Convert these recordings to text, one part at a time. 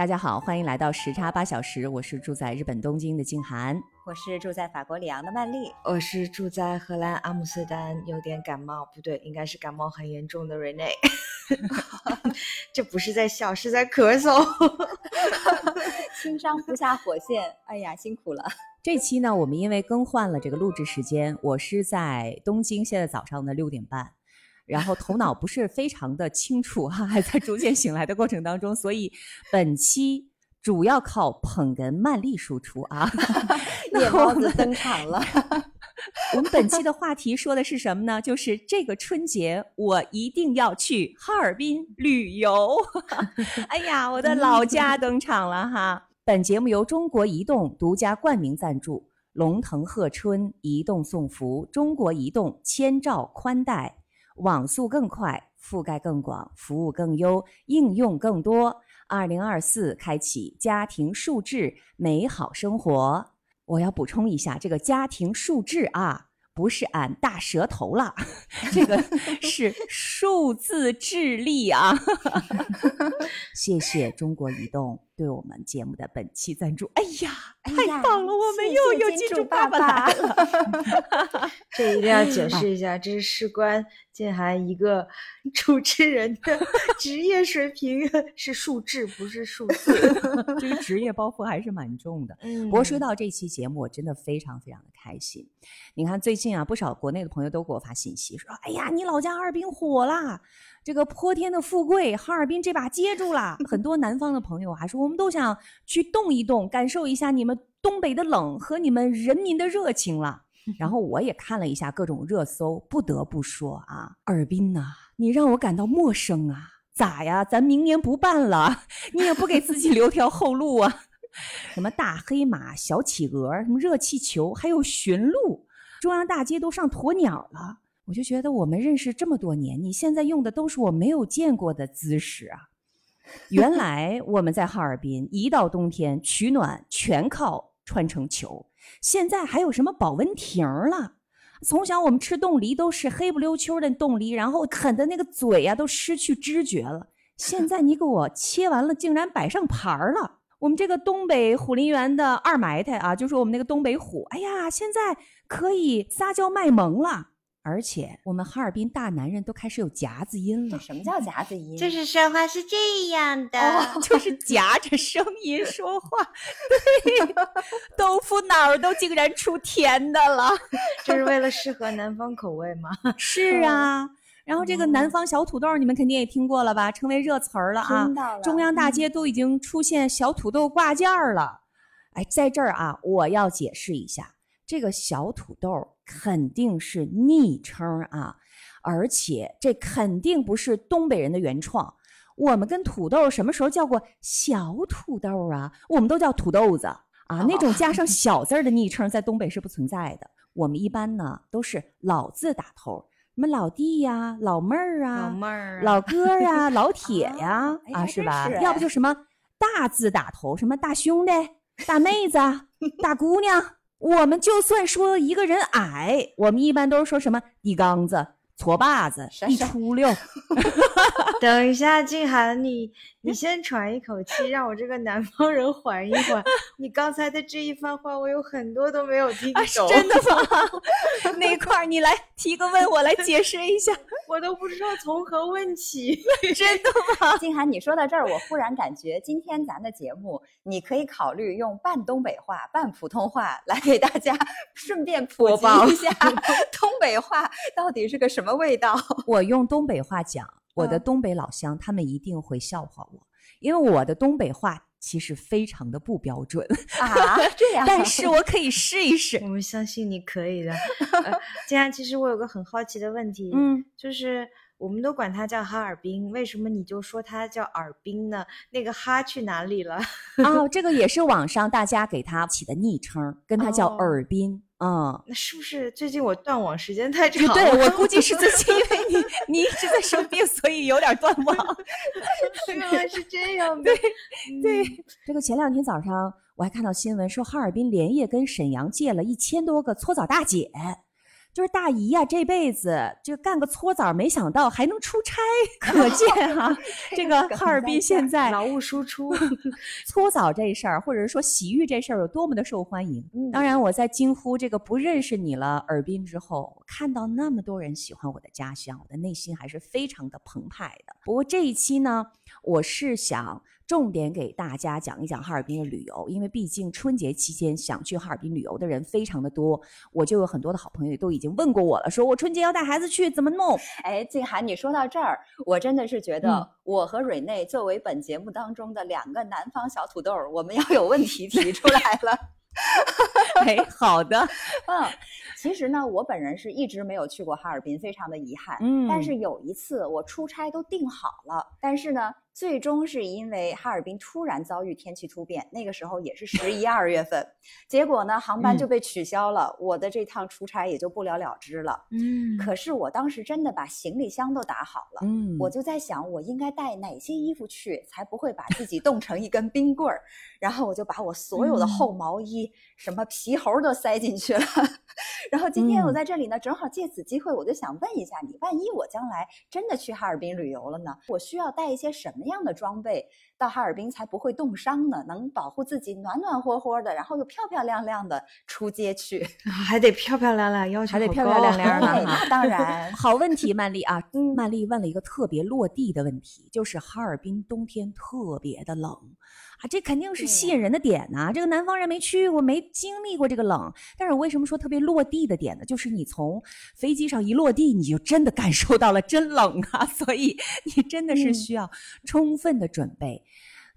大家好，欢迎来到时差八小时。我是住在日本东京的静涵，我是住在法国里昂的曼丽，我是住在荷兰阿姆斯特丹有点感冒，不对，应该是感冒很严重的 Rene。这不是在笑，是在咳嗽。轻伤不下火线，哎呀，辛苦了。这期呢，我们因为更换了这个录制时间，我是在东京，现在早上的六点半。然后头脑不是非常的清楚哈，还在逐渐醒来的过程当中，所以本期主要靠捧哏曼丽输出啊。夜猫子登场了。我们本期的话题说的是什么呢？就是这个春节我一定要去哈尔滨旅游。哎呀，我的老家登场了哈！本节目由中国移动独家冠名赞助，龙腾贺春移动送福，中国移动千兆宽带。网速更快，覆盖更广，服务更优，应用更多。二零二四，开启家庭数字美好生活。我要补充一下，这个家庭数字啊，不是俺大舌头了，这个是数字智力啊。谢谢中国移动。对我们节目的本期赞助，哎呀，太棒了！我们又有金主爸爸来了。这一定要解释一下，这是事关静涵一个 主持人的职业水平，是数字不是数字。这个职业包袱还是蛮重的。不过说到这期节目，我真的非常非常的开心。你看最近啊，不少国内的朋友都给我发信息说：“哎呀，你老家哈尔滨火了。”这个泼天的富贵，哈尔滨这把接住了。很多南方的朋友还说，我们都想去动一动，感受一下你们东北的冷和你们人民的热情了。然后我也看了一下各种热搜，不得不说啊，哈尔滨呐，你让我感到陌生啊。咋呀？咱明年不办了，你也不给自己留条后路啊？什么大黑马、小企鹅，什么热气球，还有驯鹿，中央大街都上鸵鸟了。我就觉得我们认识这么多年，你现在用的都是我没有见过的姿势啊！原来我们在哈尔滨一到冬天取暖全靠穿成球，现在还有什么保温瓶了？从小我们吃冻梨都是黑不溜秋的冻梨，然后啃的那个嘴呀都失去知觉了。现在你给我切完了，竟然摆上盘了。我们这个东北虎林园的二埋汰啊，就是我们那个东北虎，哎呀，现在可以撒娇卖萌了。而且我们哈尔滨大男人都开始有夹子音了。什么叫夹子音？就是说话是这样的，就是夹着声音说话。对，豆腐脑都竟然出甜的了，这是为了适合南方口味吗？是啊。然后这个南方小土豆，你们肯定也听过了吧？成为热词儿了啊！中央大街都已经出现小土豆挂件了。哎，在这儿啊，我要解释一下。这个小土豆肯定是昵称啊，而且这肯定不是东北人的原创。我们跟土豆什么时候叫过小土豆啊？我们都叫土豆子啊。那种加上 小字的昵称在东北是不存在的。我们一般呢都是老字打头，什么老弟呀、老妹儿啊、老妹儿、老哥呀、老铁呀 啊，是吧？要不就什么大字打头，什么大兄弟、大妹子、大姑娘。我们就算说一个人矮，我们一般都是说什么一缸子、矬把子、一出溜。等一下，静涵，你 你先喘一口气，让我这个南方人缓一缓。你刚才的这一番话，我有很多都没有听懂。真的吗？那块儿你来提个问，我来解释一下。我都不知道从何问起。真的吗？静涵，你说到这儿，我忽然感觉今天咱的节目，你可以考虑用半东北话、半普通话来给大家顺便普及一下东北话到底是个什么味道。我用东北话讲。我的东北老乡，他们一定会笑话我，因为我的东北话其实非常的不标准啊，这样，但是我可以试一试。我们相信你可以的。这样，其实我有个很好奇的问题，嗯，就是我们都管它叫哈尔滨，为什么你就说它叫尔滨呢？那个哈去哪里了？哦，这个也是网上大家给它起的昵称，跟它叫尔滨。嗯，那是不是最近我断网时间太长？对我估 计是最近，因为你你一直在生病，所以有点断网。原来是这样的。对对，这个前两天早上我还看到新闻说，哈尔滨连夜跟沈阳借了一千多个搓澡大姐。就是大姨呀，这辈子就干个搓澡，没想到还能出差，可 见哈，这个 哈尔滨现在劳务输出，搓澡这事儿，或者是说洗浴这事儿有多么的受欢迎。当然，我在惊呼这个不认识你了，尔滨之后，看到那么多人喜欢我的家乡，我的内心还是非常的澎湃的。不过这一期呢，我是想。重点给大家讲一讲哈尔滨的旅游，因为毕竟春节期间想去哈尔滨旅游的人非常的多，我就有很多的好朋友都已经问过我了，说我春节要带孩子去怎么弄？哎，静涵，你说到这儿，我真的是觉得我和蕊内作为本节目当中的两个南方小土豆，我们要有问题提出来了。哎，好的，嗯，其实呢，我本人是一直没有去过哈尔滨，非常的遗憾。嗯，但是有一次我出差都订好了，但是呢。最终是因为哈尔滨突然遭遇天气突变，那个时候也是十一二月份，结果呢航班就被取消了，我的这趟出差也就不了了之了。嗯，可是我当时真的把行李箱都打好了，嗯，我就在想我应该带哪些衣服去，才不会把自己冻成一根冰棍儿。然后我就把我所有的厚毛衣、什么皮猴都塞进去了。然后今天我在这里呢，正好借此机会，我就想问一下你，万一我将来真的去哈尔滨旅游了呢？我需要带一些什么？样的装备到哈尔滨才不会冻伤呢？能保护自己暖暖和和的，然后又漂漂亮亮的出街去，还得漂漂亮亮，要求还得漂漂亮亮的。那当然，好问题，曼丽啊，曼丽问了一个特别落地的问题，就是哈尔滨冬天特别的冷。啊，这肯定是吸引人的点呐！这个南方人没去过，没经历过这个冷。但是我为什么说特别落地的点呢？就是你从飞机上一落地，你就真的感受到了真冷啊！所以你真的是需要充分的准备。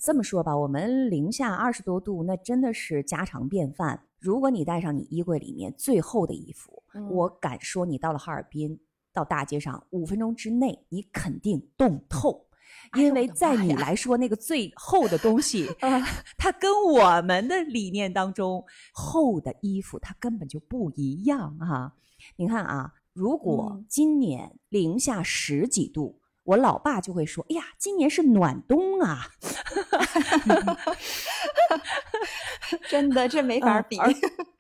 这么说吧，我们零下二十多度，那真的是家常便饭。如果你带上你衣柜里面最厚的衣服，我敢说，你到了哈尔滨，到大街上五分钟之内，你肯定冻透。因为在你来说，那个最厚的东西，它跟我们的理念当中厚的衣服，它根本就不一样哈。你看啊，如果今年零下十几度，我老爸就会说：“哎呀，今年是暖冬啊！”真的，这没法比。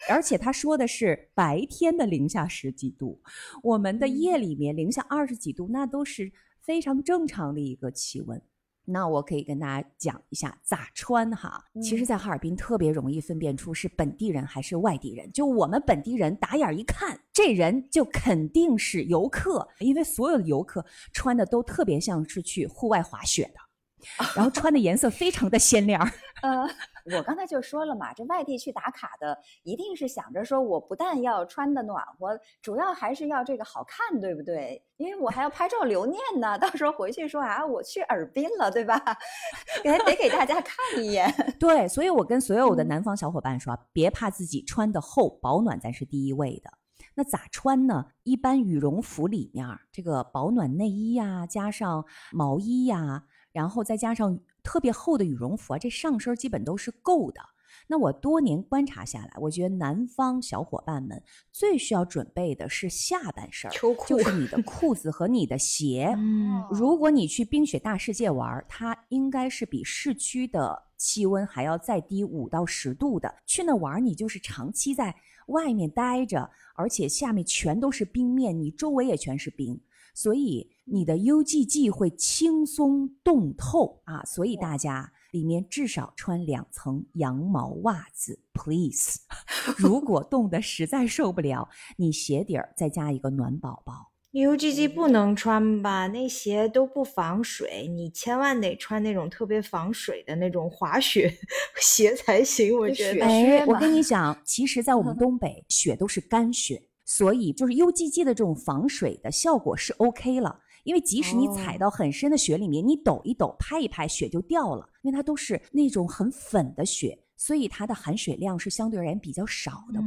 而且他说的是白天的零下十几度，我们的夜里面零下二十几度，那都是。非常正常的一个气温，那我可以跟大家讲一下咋穿哈。其实，在哈尔滨特别容易分辨出是本地人还是外地人。就我们本地人，打眼一看，这人就肯定是游客，因为所有的游客穿的都特别像是去户外滑雪的。然后穿的颜色非常的鲜亮。呃，我刚才就说了嘛，这外地去打卡的一定是想着说，我不但要穿的暖和，主要还是要这个好看，对不对？因为我还要拍照留念呢，到时候回去说啊，我去尔滨了，对吧？得得给大家看一眼。对，所以我跟所有的南方小伙伴说，别怕自己穿的厚，保暖咱是第一位的。那咋穿呢？一般羽绒服里面这个保暖内衣呀，加上毛衣呀。然后再加上特别厚的羽绒服啊，这上身基本都是够的。那我多年观察下来，我觉得南方小伙伴们最需要准备的是下半身，秋裤，就是你的裤子和你的鞋。嗯，如果你去冰雪大世界玩，它应该是比市区的气温还要再低五到十度的。去那玩，你就是长期在外面待着，而且下面全都是冰面，你周围也全是冰。所以你的 UGG 会轻松冻透啊！所以大家里面至少穿两层羊毛袜子，please。如果冻得实在受不了，你鞋底儿再加一个暖宝宝。UGG 不能穿吧？那鞋都不防水，你千万得穿那种特别防水的那种滑雪 鞋才行。我觉得，哎，我跟你讲，其实，在我们东北，雪都是干雪。所以就是 UGG 的这种防水的效果是 OK 了，因为即使你踩到很深的雪里面，你抖一抖、拍一拍，雪就掉了，因为它都是那种很粉的雪，所以它的含水量是相对而言比较少的。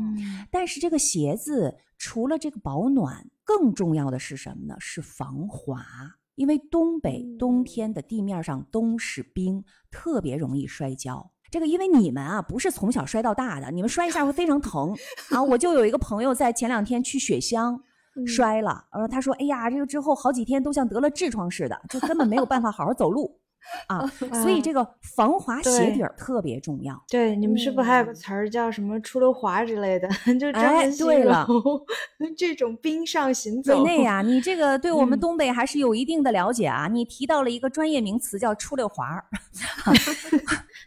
但是这个鞋子除了这个保暖，更重要的是什么呢？是防滑，因为东北冬天的地面上都是冰，特别容易摔跤。这个因为你们啊不是从小摔到大的，你们摔一下会非常疼 啊。我就有一个朋友在前两天去雪乡摔了，呃，他说：“哎呀，这个之后好几天都像得了痔疮似的，就根本没有办法好好走路。”啊，所以这个防滑鞋底儿特别重要。对，你们是不是还有个词儿叫什么“出溜滑”之类的？就专门形容这种冰上行走。对呀，你这个对我们东北还是有一定的了解啊。你提到了一个专业名词叫“出溜滑”，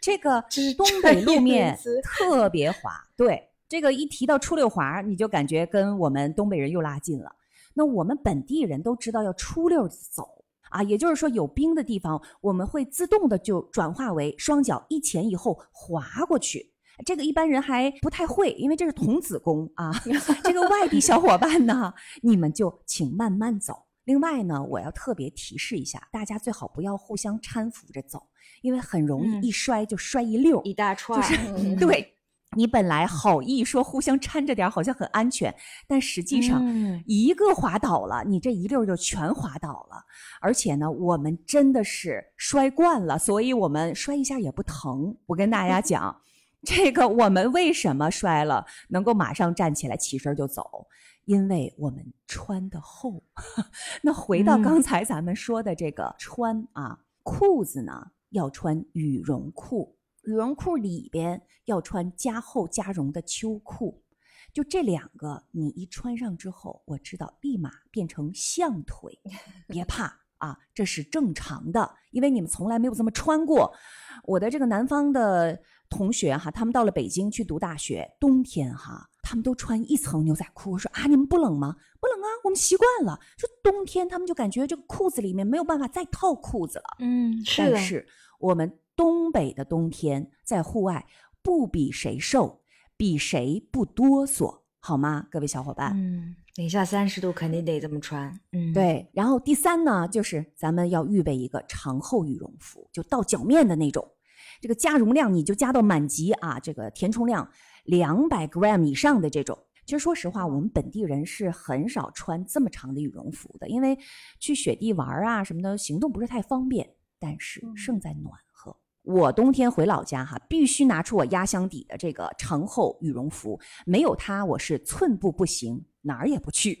这个东北路面特别滑。对，这个一提到出溜滑，你就感觉跟我们东北人又拉近了。那我们本地人都知道要出溜走。啊，也就是说，有冰的地方，我们会自动的就转化为双脚一前一后滑过去。这个一般人还不太会，因为这是童子功啊。这个外地小伙伴呢，你们就请慢慢走。另外呢，我要特别提示一下，大家最好不要互相搀扶着走，因为很容易一摔就摔一溜一大串。就是 对。你本来好意说互相搀着点，好像很安全，但实际上一个滑倒了，你这一溜就全滑倒了。而且呢，我们真的是摔惯了，所以我们摔一下也不疼。我跟大家 讲，这个我们为什么摔了能够马上站起来起身就走？因为我们穿的厚。那回到刚才咱们说的这个穿啊，裤子呢要穿羽绒裤。羽绒裤里边要穿加厚加绒的秋裤，就这两个，你一穿上之后，我知道立马变成象腿。别怕啊，这是正常的，因为你们从来没有这么穿过。我的这个南方的同学哈，他们到了北京去读大学，冬天哈，他们都穿一层牛仔裤。我说啊，你们不冷吗？不冷啊，我们习惯了。就冬天他们就感觉这个裤子里面没有办法再套裤子了。嗯，是但是我们。东北的冬天在户外不比谁瘦，比谁不哆嗦，好吗？各位小伙伴，嗯，零下三十度肯定得这么穿，嗯，对。然后第三呢，就是咱们要预备一个长厚羽绒服，就到脚面的那种，这个加绒量你就加到满级啊，这个填充量两百 gram 以上的这种。其实说实话，我们本地人是很少穿这么长的羽绒服的，因为去雪地玩啊什么的，行动不是太方便。但是胜在暖和。我冬天回老家哈，必须拿出我压箱底的这个长厚羽绒服，没有它我是寸步不行，哪儿也不去，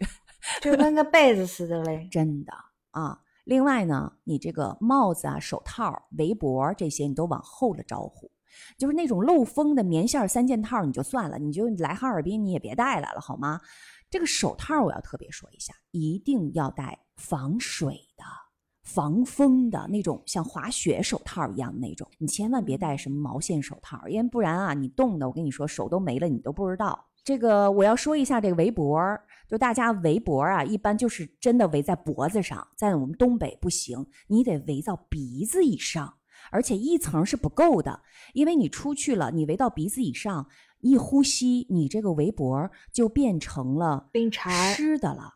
就跟个被子似的嘞，真的啊。另外呢，你这个帽子啊、手套、围脖这些，你都往后了招呼，就是那种漏风的棉线三件套，你就算了，你就来哈尔滨你也别带来了好吗？这个手套我要特别说一下，一定要带防水的。防风的那种，像滑雪手套一样的那种，你千万别戴什么毛线手套，因为不然啊，你冻的，我跟你说手都没了，你都不知道。这个我要说一下这个围脖，就大家围脖啊，一般就是真的围在脖子上，在我们东北不行，你得围到鼻子以上，而且一层是不够的，因为你出去了，你围到鼻子以上，一呼吸，你这个围脖就变成了冰碴湿的了，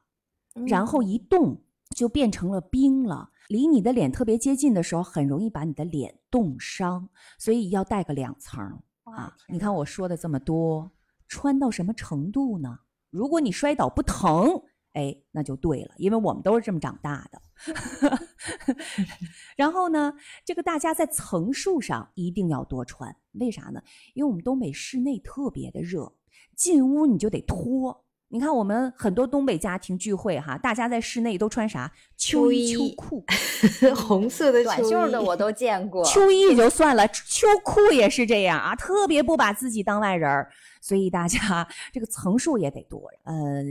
然后一冻就变成了冰了。离你的脸特别接近的时候，很容易把你的脸冻伤，所以要带个两层啊！你看我说的这么多，穿到什么程度呢？如果你摔倒不疼，哎，那就对了，因为我们都是这么长大的。然后呢，这个大家在层数上一定要多穿，为啥呢？因为我们东北室内特别的热，进屋你就得脱。你看，我们很多东北家庭聚会哈，大家在室内都穿啥？秋衣秋裤，红色的短袖的我都见过。秋衣也就算了，秋裤也是这样啊，特别不把自己当外人儿。所以大家这个层数也得多。呃，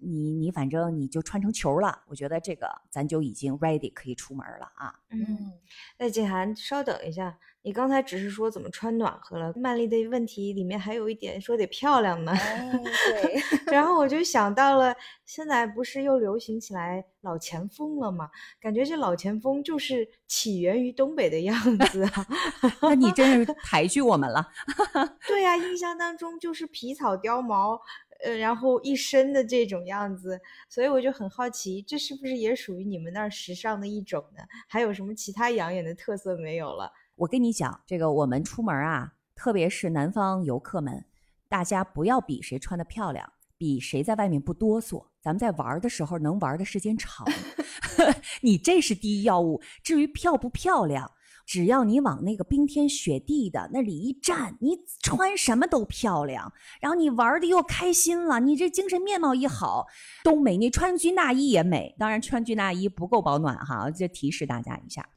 你你反正你就穿成球了，我觉得这个咱就已经 ready 可以出门了啊。嗯，那景涵，稍等一下。你刚才只是说怎么穿暖和了，曼丽的问题里面还有一点说得漂亮呢。对，然后我就想到了，现在不是又流行起来老前锋了吗？感觉这老前锋就是起源于东北的样子啊。那你真是抬举我们了。对呀，印象当中就是皮草貂毛，呃，然后一身的这种样子，所以我就很好奇，这是不是也属于你们那儿时尚的一种呢？还有什么其他养眼的特色没有了？我跟你讲，这个我们出门啊，特别是南方游客们，大家不要比谁穿的漂亮，比谁在外面不哆嗦，咱们在玩的时候能玩的时间长。你这是第一要务。至于漂不漂亮，只要你往那个冰天雪地的那里一站，你穿什么都漂亮。然后你玩的又开心了，你这精神面貌一好，都美。你穿军大衣也美，当然穿军大衣不够保暖哈，就提示大家一下。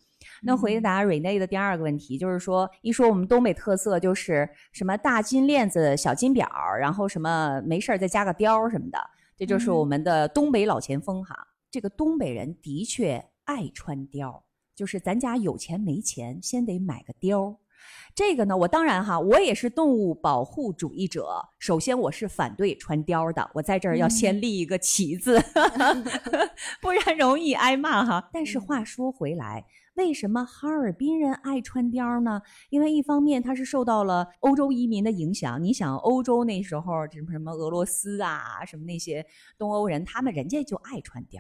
那回答瑞内的第二个问题，就是说，一说我们东北特色，就是什么大金链子、小金表，然后什么没事儿再加个貂什么的，这就是我们的东北老前锋哈。这个东北人的确爱穿貂，就是咱家有钱没钱，先得买个貂。这个呢，我当然哈，我也是动物保护主义者。首先，我是反对穿貂的，我在这儿要先立一个旗子，不然容易挨骂哈。但是话说回来。为什么哈尔滨人爱穿貂呢？因为一方面它是受到了欧洲移民的影响。你想，欧洲那时候什么什么俄罗斯啊，什么那些东欧人，他们人家就爱穿貂。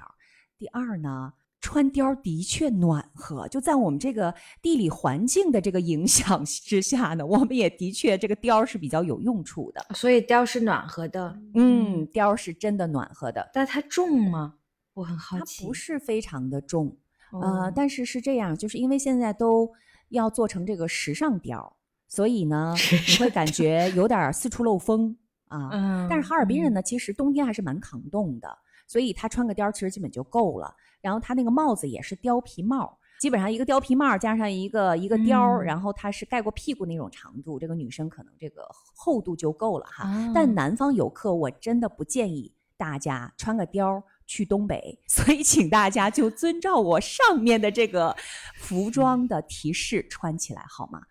第二呢，穿貂的确暖和。就在我们这个地理环境的这个影响之下呢，我们也的确这个貂是比较有用处的。所以貂是暖和的。嗯，貂是真的暖和的。但它重吗？我很好奇。它不是非常的重。呃，但是是这样，就是因为现在都要做成这个时尚貂，所以呢，你会感觉有点四处漏风啊。嗯。但是哈尔滨人呢，其实冬天还是蛮抗冻的，所以他穿个貂其实基本就够了。然后他那个帽子也是貂皮帽，基本上一个貂皮帽加上一个一个貂，然后它是盖过屁股那种长度，这个女生可能这个厚度就够了哈。但南方游客我真的不建议大家穿个貂。去东北，所以请大家就遵照我上面的这个服装的提示穿起来好吗？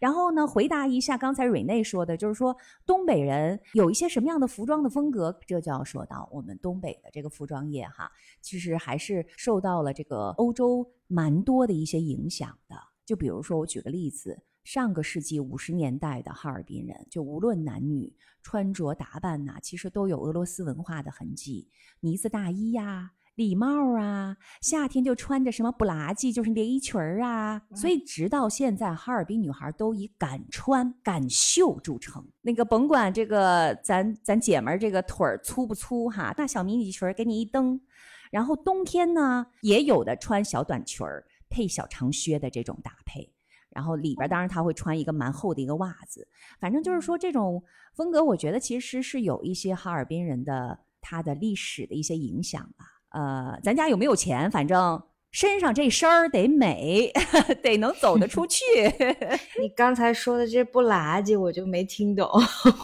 然后呢，回答一下刚才瑞内说的，就是说东北人有一些什么样的服装的风格，这就要说到我们东北的这个服装业哈，其实还是受到了这个欧洲蛮多的一些影响的。就比如说，我举个例子。上个世纪五十年代的哈尔滨人，就无论男女穿着打扮呐，其实都有俄罗斯文化的痕迹。呢子大衣呀，礼帽啊，夏天就穿着什么布拉吉，就是连衣裙儿啊。所以直到现在，哈尔滨女孩都以敢穿敢秀著称。那个甭管这个咱咱姐们儿这个腿儿粗不粗哈，大小迷你裙儿给你一蹬。然后冬天呢，也有的穿小短裙儿配小长靴的这种搭配。然后里边当然他会穿一个蛮厚的一个袜子，反正就是说这种风格，我觉得其实是有一些哈尔滨人的他的历史的一些影响吧。呃，咱家有没有钱，反正身上这身儿得美，得能走得出去。你刚才说的这不拉几，我就没听懂。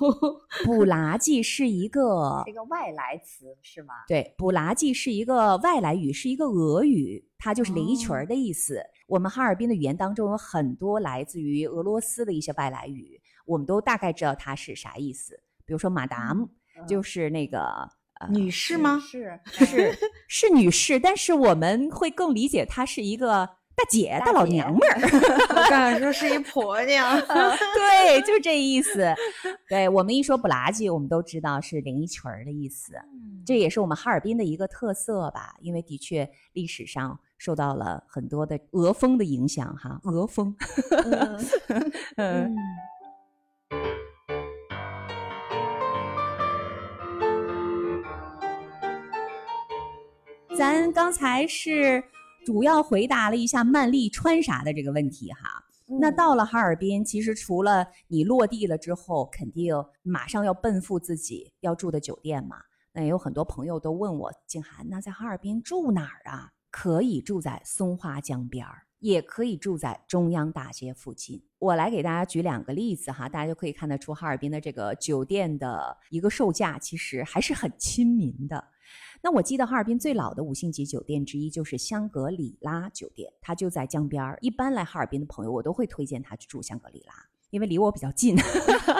不拉几是一个这个外来词是吗？对，不拉几是一个外来语，是一个俄语，它就是连衣裙儿的意思。我们哈尔滨的语言当中有很多来自于俄罗斯的一些外来语，我们都大概知道它是啥意思。比如说，Madam 就是那个女士吗？是是是女士，但是我们会更理解她是一个大姐、大老娘们儿。我刚才说是一 婆娘，对，就这意思。对我们一说不拉几，我们都知道是连衣裙儿的意思。这也是我们哈尔滨的一个特色吧，因为的确历史上。受到了很多的俄风的影响，哈，俄风。嗯。咱刚才是主要回答了一下曼丽穿啥的这个问题，哈。那到了哈尔滨，其实除了你落地了之后，肯定马上要奔赴自己要住的酒店嘛。那也有很多朋友都问我，静涵，那在哈尔滨住哪儿啊？可以住在松花江边儿，也可以住在中央大街附近。我来给大家举两个例子哈，大家就可以看得出哈尔滨的这个酒店的一个售价其实还是很亲民的。那我记得哈尔滨最老的五星级酒店之一就是香格里拉酒店，它就在江边儿。一般来哈尔滨的朋友，我都会推荐他去住香格里拉，因为离我比较近。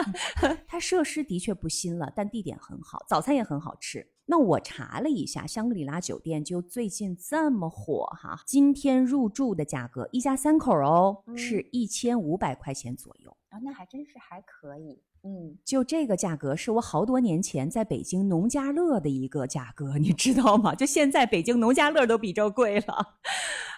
它设施的确不新了，但地点很好，早餐也很好吃。那我查了一下，香格里拉酒店就最近这么火哈，今天入住的价格，一家三口哦，是一千五百块钱左右啊，那还真是还可以。嗯，就这个价格是我好多年前在北京农家乐的一个价格，你知道吗？就现在北京农家乐都比这贵了，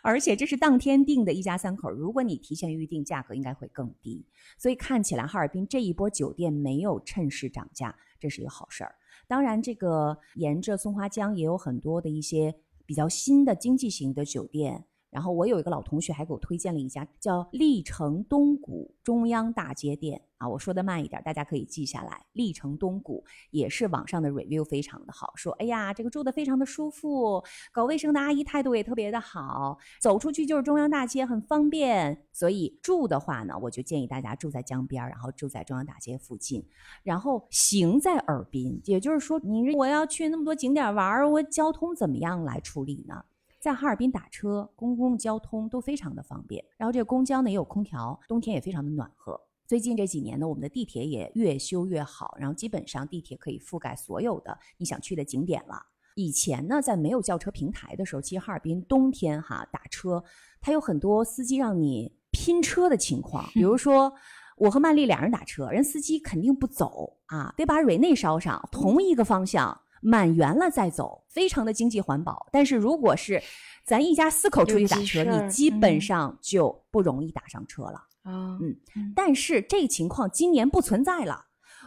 而且这是当天订的一家三口，如果你提前预定，价格应该会更低。所以看起来哈尔滨这一波酒店没有趁势涨价，这是一个好事儿。当然，这个沿着松花江也有很多的一些比较新的经济型的酒店。然后我有一个老同学还给我推荐了一家叫历城东谷中央大街店啊，我说的慢一点，大家可以记下来。历城东谷也是网上的 review 非常的好，说哎呀这个住的非常的舒服，搞卫生的阿姨态度也特别的好，走出去就是中央大街，很方便。所以住的话呢，我就建议大家住在江边，然后住在中央大街附近，然后行在耳滨，也就是说你我要去那么多景点玩，我交通怎么样来处理呢？在哈尔滨打车，公共交通都非常的方便。然后这个公交呢也有空调，冬天也非常的暖和。最近这几年呢，我们的地铁也越修越好，然后基本上地铁可以覆盖所有的你想去的景点了。以前呢，在没有轿车平台的时候，其实哈尔滨冬天哈打车，它有很多司机让你拼车的情况。比如说，我和曼丽两人打车，人司机肯定不走啊，得把瑞内捎上，同一个方向。满员了再走，非常的经济环保。但是如果是咱一家四口出去打车，你基本上就不容易打上车了。啊，嗯，但是这情况今年不存在了。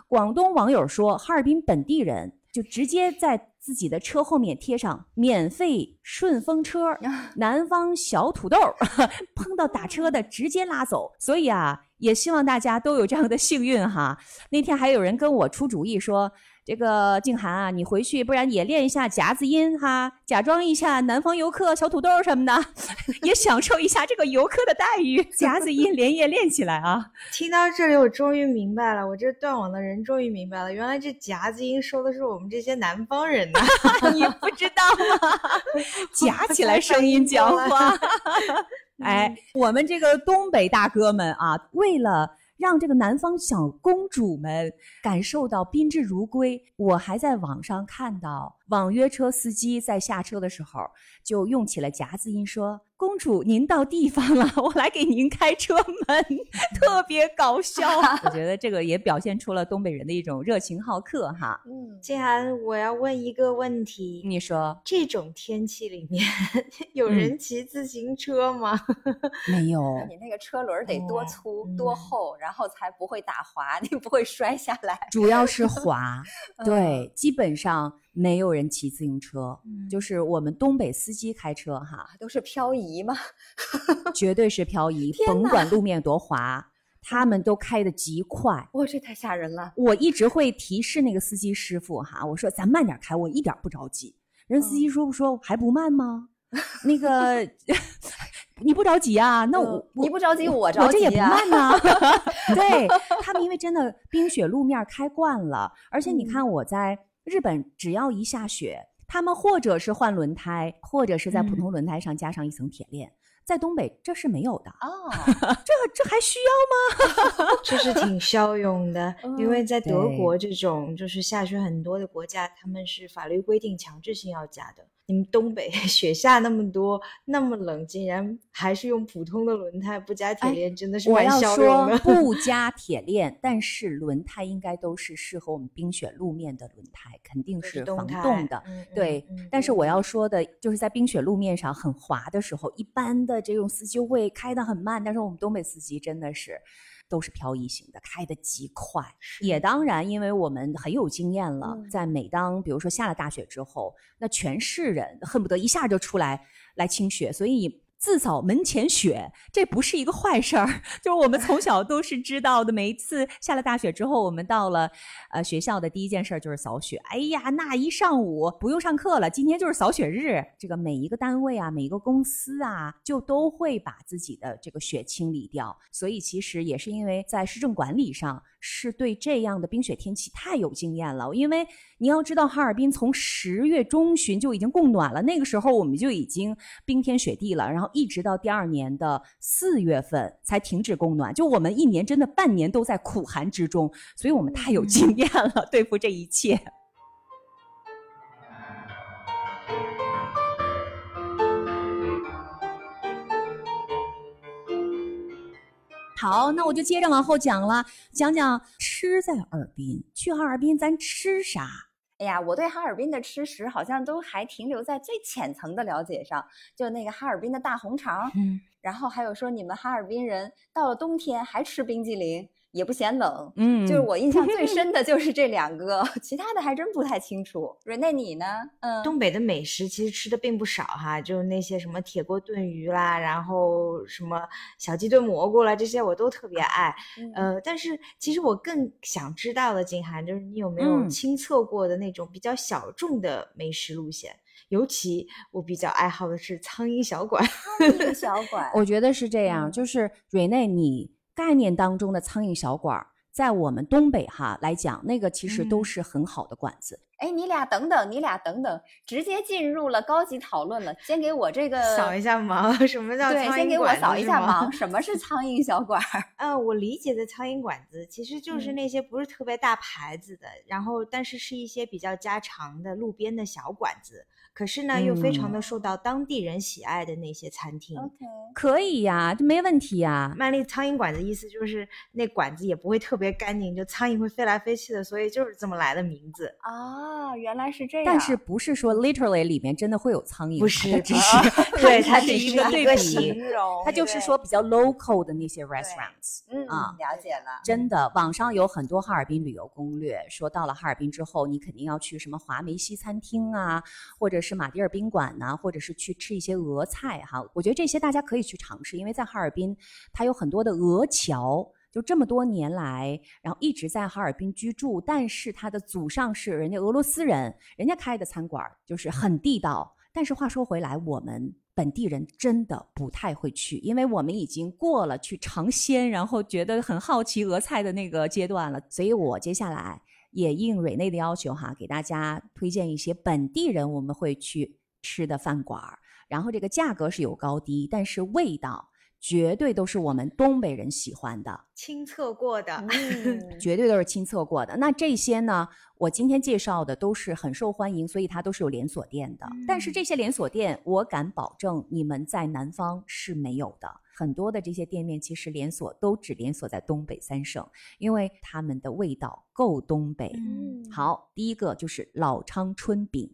广东网友说，哈尔滨本地人就直接在自己的车后面贴上“免费顺风车”，南方小土豆，碰到打车的直接拉走。所以啊，也希望大家都有这样的幸运哈。那天还有人跟我出主意说。这个静涵啊，你回去不然也练一下夹子音哈，假装一下南方游客小土豆什么的，也享受一下这个游客的待遇。夹子音连夜练起来啊！听到这里，我终于明白了，我这断网的人终于明白了，原来这夹子音说的是我们这些南方人呐！你不知道吗？夹起来声音讲话。哎，我们这个东北大哥们啊，为了。让这个南方小公主们感受到宾至如归。我还在网上看到网约车司机在下车的时候，就用起了夹子音说。公主，您到地方了，我来给您开车门，特别搞笑。我觉得这个也表现出了东北人的一种热情好客哈。嗯，静涵，我要问一个问题，你说这种天气里面 有人骑自行车吗？没有。你那个车轮得多粗多厚，然后才不会打滑，你不会摔下来。主要是滑，对，基本上。没有人骑自行车，就是我们东北司机开车哈，都是漂移嘛？绝对是漂移，甭管路面多滑，他们都开的极快。哇，这太吓人了！我一直会提示那个司机师傅哈，我说咱慢点开，我一点不着急。人司机说不说还不慢吗？那个 你不着急啊？那我你不着急，我着急，我这也不慢呢。对他们，因为真的冰雪路面开惯了，而且你看我在。日本只要一下雪，他们或者是换轮胎，或者是在普通轮胎上加上一层铁链。在东北这是没有的哦，这这还需要吗？这是挺骁勇的，因为在德国这种就是下雪很多的国家，他们是法律规定强制性要加的。你们东北 雪下那么多，那么冷，竟然还是用普通的轮胎不加铁链，真的是蛮骁勇的。不 加铁链，但是轮胎应该都是适合我们冰雪路面的轮胎，肯定是防冻的。对，但是我要说的就是在冰雪路面上很滑的时候，一般的这种司机会开得很慢，但是我们东北司机真的是。都是漂移型的，开得极快。也当然，因为我们很有经验了，在每当比如说下了大雪之后，那全市人恨不得一下就出来来清雪，所以。自扫门前雪，这不是一个坏事儿。就是我们从小都是知道的，每一次下了大雪之后，我们到了呃学校的第一件事就是扫雪。哎呀，那一上午不用上课了，今天就是扫雪日。这个每一个单位啊，每一个公司啊，就都会把自己的这个雪清理掉。所以其实也是因为在市政管理上。是对这样的冰雪天气太有经验了，因为你要知道，哈尔滨从十月中旬就已经供暖了，那个时候我们就已经冰天雪地了，然后一直到第二年的四月份才停止供暖，就我们一年真的半年都在苦寒之中，所以我们太有经验了，对付这一切。好，那我就接着往后讲了，讲讲吃在哈尔滨。去哈尔滨，咱吃啥？哎呀，我对哈尔滨的吃食好像都还停留在最浅层的了解上，就那个哈尔滨的大红肠，嗯，然后还有说你们哈尔滨人到了冬天还吃冰激凌，也不嫌冷，嗯，就是我印象最深的 就是这两个，其他的还真不太清楚。瑞内，你呢？嗯，东北的美食其实吃的并不少哈，就是那些什么铁锅炖鱼啦，然后什么小鸡炖蘑菇啦，这些我都特别爱。呃，但是其实我更想知道的，景涵就是你有没有亲测过的那种比较小众的美食路线？尤其我比较爱好的是苍蝇小馆。苍蝇小馆，我觉得是这样，就是瑞内你。概念当中的苍蝇小馆，在我们东北哈来讲，那个其实都是很好的馆子。哎，你俩等等，你俩等等，直接进入了高级讨论了。先给我这个扫一下盲，什么叫苍蝇馆？对，先给我扫一下盲，什么是苍蝇小馆？呃，我理解的苍蝇馆子其实就是那些不是特别大牌子的，然后但是是一些比较家常的路边的小馆子。可是呢，又非常的受到当地人喜爱的那些餐厅，OK，可以呀，这没问题呀。曼丽苍蝇馆子意思就是那馆子也不会特别干净，就苍蝇会飞来飞去的，所以就是这么来的名字啊。原来是这样，但是不是说 literally 里面真的会有苍蝇？不是，只是 对，它是一个对比，形容，它就是说比较 local 的那些 restaurants。嗯啊，了解了。真的，网上有很多哈尔滨旅游攻略，说到了哈尔滨之后，你肯定要去什么华梅西餐厅啊，或者是是马迭尔宾馆。呐，或者是去吃一些俄菜哈，我觉得这些大家可以去尝试，因为在哈尔滨，它有很多的俄侨，就这么多年来，然后一直在哈尔滨居住，但是他的祖上是人家俄罗斯人，人家开的餐馆就是很地道。但是话说回来，我们本地人真的不太会去，因为我们已经过了去尝鲜，然后觉得很好奇俄菜的那个阶段了。所以我接下来也应瑞内的要求哈，给大家推荐一些本地人我们会去。吃的饭馆儿，然后这个价格是有高低，但是味道绝对都是我们东北人喜欢的，亲测过的，绝对都是亲测过的。那这些呢，我今天介绍的都是很受欢迎，所以它都是有连锁店的。但是这些连锁店，我敢保证你们在南方是没有的。很多的这些店面其实连锁都只连锁在东北三省，因为他们的味道够东北。嗯好，第一个就是老昌春饼。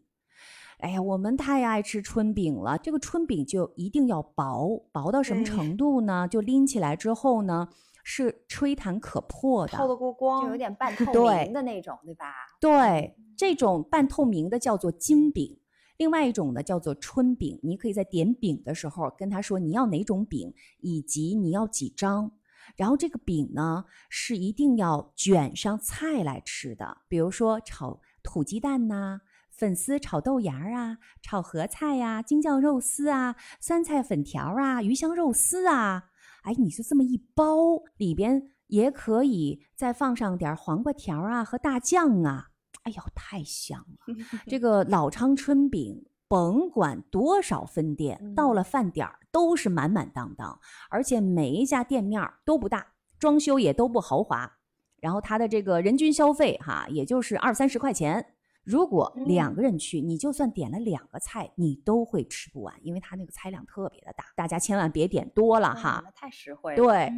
哎呀，我们太爱吃春饼了。这个春饼就一定要薄，薄到什么程度呢？就拎起来之后呢，是吹弹可破的，透得过光，就有点 半 透明的那种，对吧？对，这种半透明的叫做金饼，另外一种呢叫做春饼。你可以在点饼的时候跟他说你要哪种饼，以及你要几张。然后这个饼呢是一定要卷上菜来吃的，比如说炒土鸡蛋呐。粉丝炒豆芽儿啊，炒合菜呀，京酱肉丝啊，酸菜粉条啊，鱼香肉丝啊，哎，你就这么一包，里边也可以再放上点黄瓜条啊和大酱啊，哎呦，太香了！这个老昌春饼，甭管多少分店，到了饭点儿都是满满当当，而且每一家店面都不大，装修也都不豪华，然后它的这个人均消费哈，也就是二三十块钱。如果两个人去，你就算点了两个菜，你都会吃不完，因为它那个菜量特别的大。大家千万别点多了哈，太实惠。对，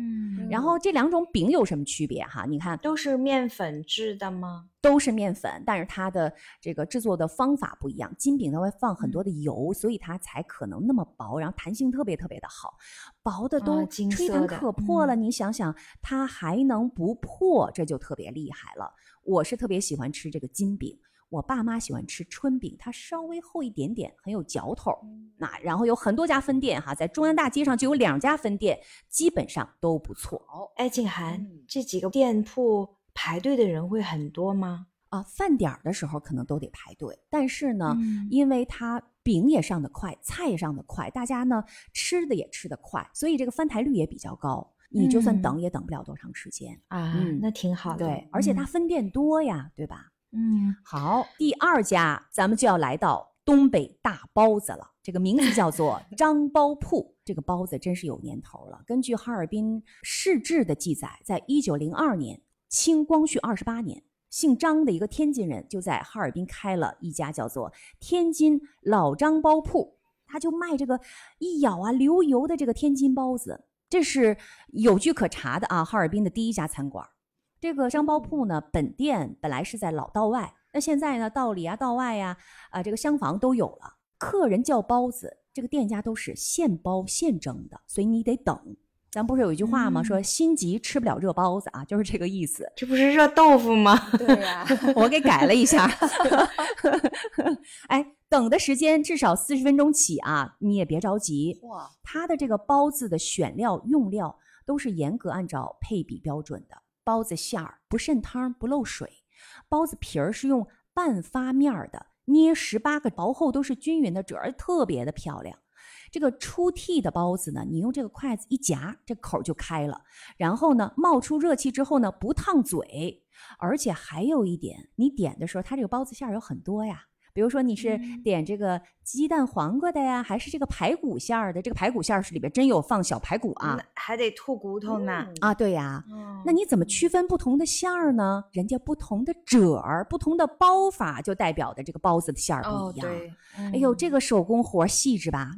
然后这两种饼有什么区别哈？你看，都是面粉制的吗？都是面粉，但是它的这个制作的方法不一样。金饼它会放很多的油，所以它才可能那么薄，然后弹性特别特别的好，薄的都吹弹可破了。你想想，它还能不破，这就特别厉害了。我是特别喜欢吃这个金饼。我爸妈喜欢吃春饼，它稍微厚一点点，很有嚼头。那然后有很多家分店哈，在中央大街上就有两家分店，基本上都不错。哎，静涵，这几个店铺排队的人会很多吗？啊，饭点儿的时候可能都得排队，但是呢，因为它饼也上的快，菜也上的快，大家呢吃的也吃得快，所以这个翻台率也比较高。你就算等也等不了多长时间啊，那挺好的。对，而且它分店多呀，对吧？嗯，好，第二家咱们就要来到东北大包子了。这个名字叫做 张包铺，这个包子真是有年头了。根据哈尔滨市志的记载，在一九零二年，清光绪二十八年，姓张的一个天津人就在哈尔滨开了一家叫做天津老张包铺，他就卖这个一咬啊流油的这个天津包子，这是有据可查的啊。哈尔滨的第一家餐馆。这个张包铺呢，本店本来是在老道外，那现在呢，道里啊、道外呀，啊，这个厢房都有了。客人叫包子，这个店家都是现包现蒸的，所以你得等。咱不是有一句话吗？说心急吃不了热包子啊，就是这个意思。这不是热豆腐吗？对呀，我给改了一下。哎，等的时间至少四十分钟起啊，你也别着急。哇，它的这个包子的选料用料都是严格按照配比标准的。包子馅儿不渗汤不漏水，包子皮儿是用半发面的，捏十八个薄厚都是均匀的褶儿，特别的漂亮。这个出屉的包子呢，你用这个筷子一夹，这口就开了。然后呢，冒出热气之后呢，不烫嘴，而且还有一点，你点的时候，它这个包子馅儿有很多呀。比如说你是点这个鸡蛋黄瓜的呀，还是这个排骨馅儿的？这个排骨馅儿是里边真有放小排骨啊，还得吐骨头呢啊！对呀，那你怎么区分不同的馅儿呢？人家不同的褶儿、不同的包法，就代表的这个包子的馅儿不一样。哎呦，这个手工活细致吧？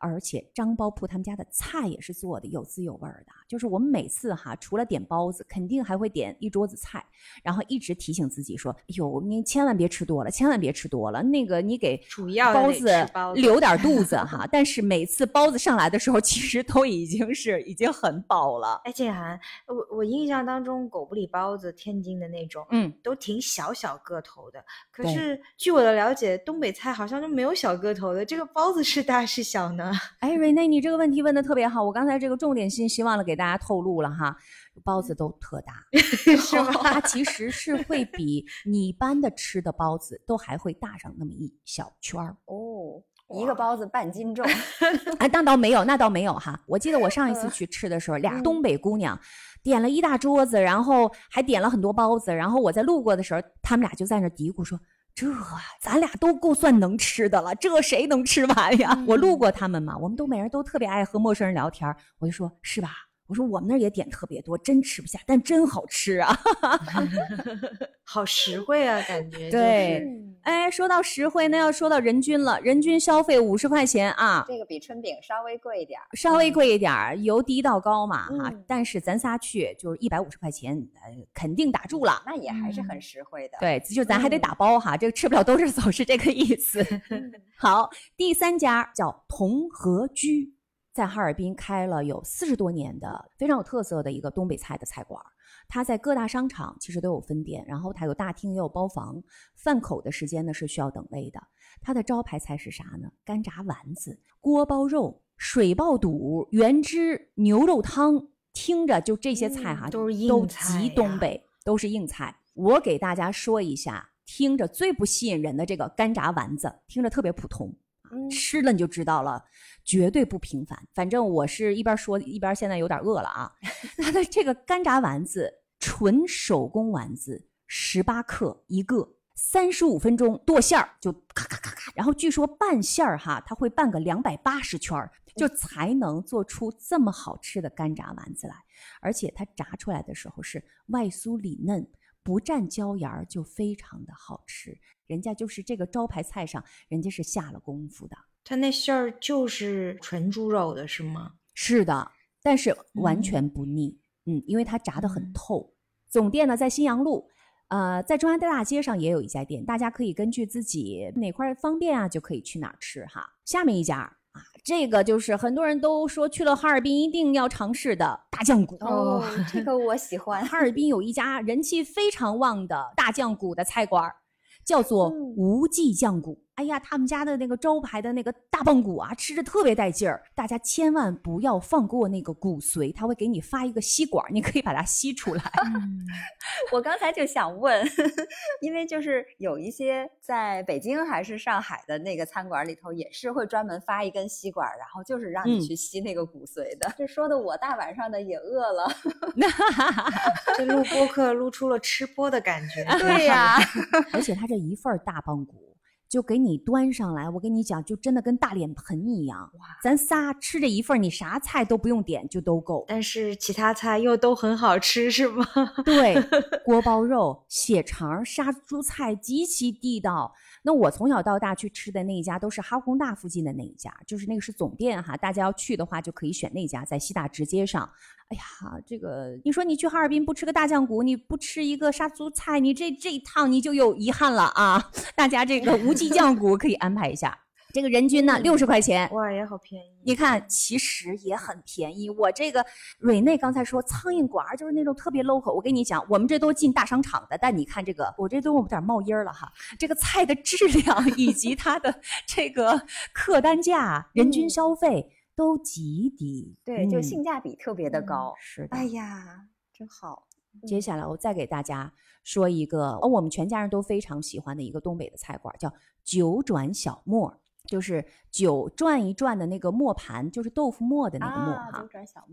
而且张包铺他们家的菜也是做的有滋有味的，就是我们每次哈，除了点包子，肯定还会点一桌子菜，然后一直提醒自己说：“哎呦，你千万别吃多了，千万别吃多了。”那个你给主要包子留点肚子 哈。但是每次包子上来的时候，其实都已经是已经很饱了。哎，静涵，我我印象当中狗不理包子，天津的那种，嗯，都挺小小个头的。可是据我的了解，东北菜好像就没有小个头的。这个包子是大是小呢？哎，瑞内，你这个问题问的特别好，我刚才这个重点信息忘了给大家透露了哈，包子都特大，是吗？它其实是会比你一般的吃的包子都还会大上那么一小圈儿哦，一个包子半斤重，哎，那倒没有，那倒没有哈。我记得我上一次去吃的时候，俩东北姑娘点了一大桌子，然后还点了很多包子，然后我在路过的时候，他们俩就在那嘀咕说。这咱俩都够算能吃的了，这谁能吃完呀？我路过他们嘛，我们东北人都特别爱和陌生人聊天，我就说，是吧？我说我们那儿也点特别多，真吃不下，但真好吃啊，好实惠啊，感觉。对，哎，说到实惠，那要说到人均了，人均消费五十块钱啊，这个比春饼稍微贵一点儿，稍微贵一点儿，由低到高嘛哈。但是咱仨去就是一百五十块钱，呃，肯定打住了，那也还是很实惠的。对，就咱还得打包哈，这个吃不了兜着走是这个意思。好，第三家叫同和居。在哈尔滨开了有四十多年的非常有特色的一个东北菜的菜馆，它在各大商场其实都有分店，然后它有大厅也有包房，饭口的时间呢是需要等位的。它的招牌菜是啥呢？干炸丸子、锅包肉、水爆肚、原汁牛肉汤，听着就这些菜哈，都是硬都极东北，都是硬菜。我给大家说一下，听着最不吸引人的这个干炸丸子，听着特别普通。吃了你就知道了，绝对不平凡。反正我是一边说一边现在有点饿了啊。它的这个干炸丸子，纯手工丸子，十八克一个，三十五分钟剁馅儿就咔咔咔咔。然后据说拌馅儿哈，它会拌个两百八十圈儿，就才能做出这么好吃的干炸丸子来。而且它炸出来的时候是外酥里嫩，不蘸椒盐儿就非常的好吃。人家就是这个招牌菜上，人家是下了功夫的。它那馅儿就是纯猪肉的，是吗？是的，但是完全不腻。嗯，因为它炸的很透。总店呢在新阳路，呃，在中央大街上也有一家店，大家可以根据自己哪块方便啊，就可以去哪儿吃哈。下面一家啊，这个就是很多人都说去了哈尔滨一定要尝试的大酱骨哦，这个我喜欢。哈尔滨有一家人气非常旺的大酱骨的菜馆。叫做无忌酱骨，哎呀，他们家的那个招牌的那个大棒骨啊，吃着特别带劲儿。大家千万不要放过那个骨髓，他会给你发一个吸管，你可以把它吸出来。我刚才就想问，因为就是有一些在北京还是上海的那个餐馆里头，也是会专门发一根吸管，然后就是让你去吸那个骨髓的。这说的我大晚上的也饿了，这录播客录出了吃播的感觉。对呀，而且他这一份大棒骨。就给你端上来，我跟你讲，就真的跟大脸盆一样。哇，咱仨吃这一份，你啥菜都不用点，就都够。但是其他菜又都很好吃，是吗？对，锅包肉、血肠、杀猪菜极其地道。那我从小到大去吃的那一家都是哈工大附近的那一家，就是那个是总店哈。大家要去的话就可以选那家，在西大直街上。哎呀，这个你说你去哈尔滨不吃个大酱骨，你不吃一个杀猪菜，你这这一趟你就有遗憾了啊！大家这个无忌酱骨可以安排一下。这个人均呢六十块钱，哇，也好便宜。你看，其实也很便宜。我这个蕊内刚才说苍蝇馆就是那种特别 local，我跟你讲，我们这都进大商场的，但你看这个，我这都有点冒烟了哈。这个菜的质量以及它的 这个客单价、人均消费都极低，对，就性价比特别的高。是的。哎呀，真好。接下来我再给大家说一个，哦，我们全家人都非常喜欢的一个东北的菜馆，叫九转小磨。就是九转一转的那个磨盘，就是豆腐磨的那个磨哈。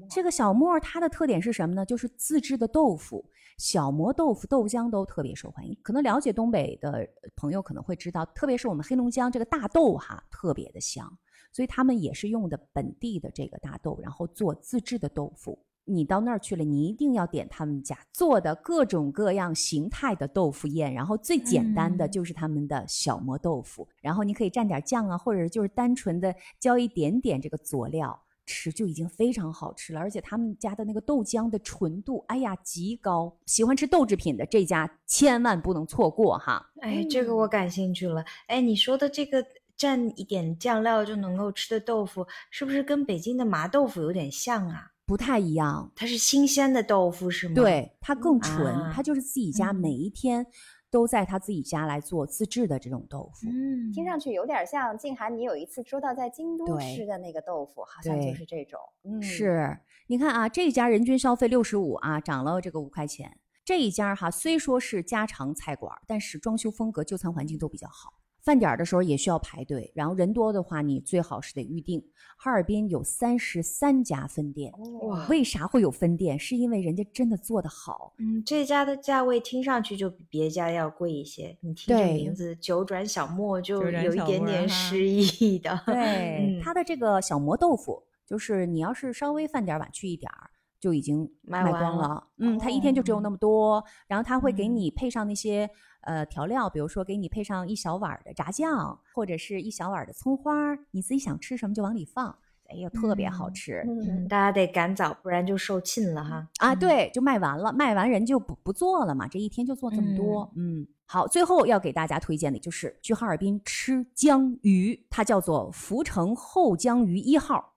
这个小磨它的特点是什么呢？就是自制的豆腐，小磨豆腐豆浆都特别受欢迎。可能了解东北的朋友可能会知道，特别是我们黑龙江这个大豆哈，特别的香，所以他们也是用的本地的这个大豆，然后做自制的豆腐。你到那儿去了，你一定要点他们家做的各种各样形态的豆腐宴，然后最简单的就是他们的小磨豆腐，然后你可以蘸点酱啊，或者就是单纯的浇一点点这个佐料吃，就已经非常好吃了。而且他们家的那个豆浆的纯度，哎呀，极高。喜欢吃豆制品的这家千万不能错过哈！哎，这个我感兴趣了。哎，你说的这个蘸一点酱料就能够吃的豆腐，是不是跟北京的麻豆腐有点像啊？不太一样，它是新鲜的豆腐是吗？对，它更纯，它就是自己家每一天都在他自己家来做自制的这种豆腐。嗯，听上去有点像静涵，你有一次说到在京都吃的那个豆腐，好像就是这种。嗯，是，你看啊，这家人均消费六十五啊，涨了这个五块钱。这一家哈虽说是家常菜馆，但是装修风格、就餐环境都比较好。饭点的时候也需要排队，然后人多的话，你最好是得预定。哈尔滨有三十三家分店，哇！为啥会有分店？是因为人家真的做得好。嗯，这家的价位听上去就比别家要贵一些。你听这名字“九转小磨”就有一点点诗意的。对，它的这个小磨豆腐，就是你要是稍微饭点晚去一点儿，就已经卖光了。嗯，它一天就只有那么多，然后他会给你配上那些。呃，调料，比如说给你配上一小碗的炸酱，或者是一小碗的葱花，你自己想吃什么就往里放，哎呀，特别好吃。嗯，大家得赶早，不然就售罄了哈。啊，对，就卖完了，卖完人就不不做了嘛，这一天就做这么多。嗯，好，最后要给大家推荐的就是去哈尔滨吃江鱼，它叫做福城后江鱼一号。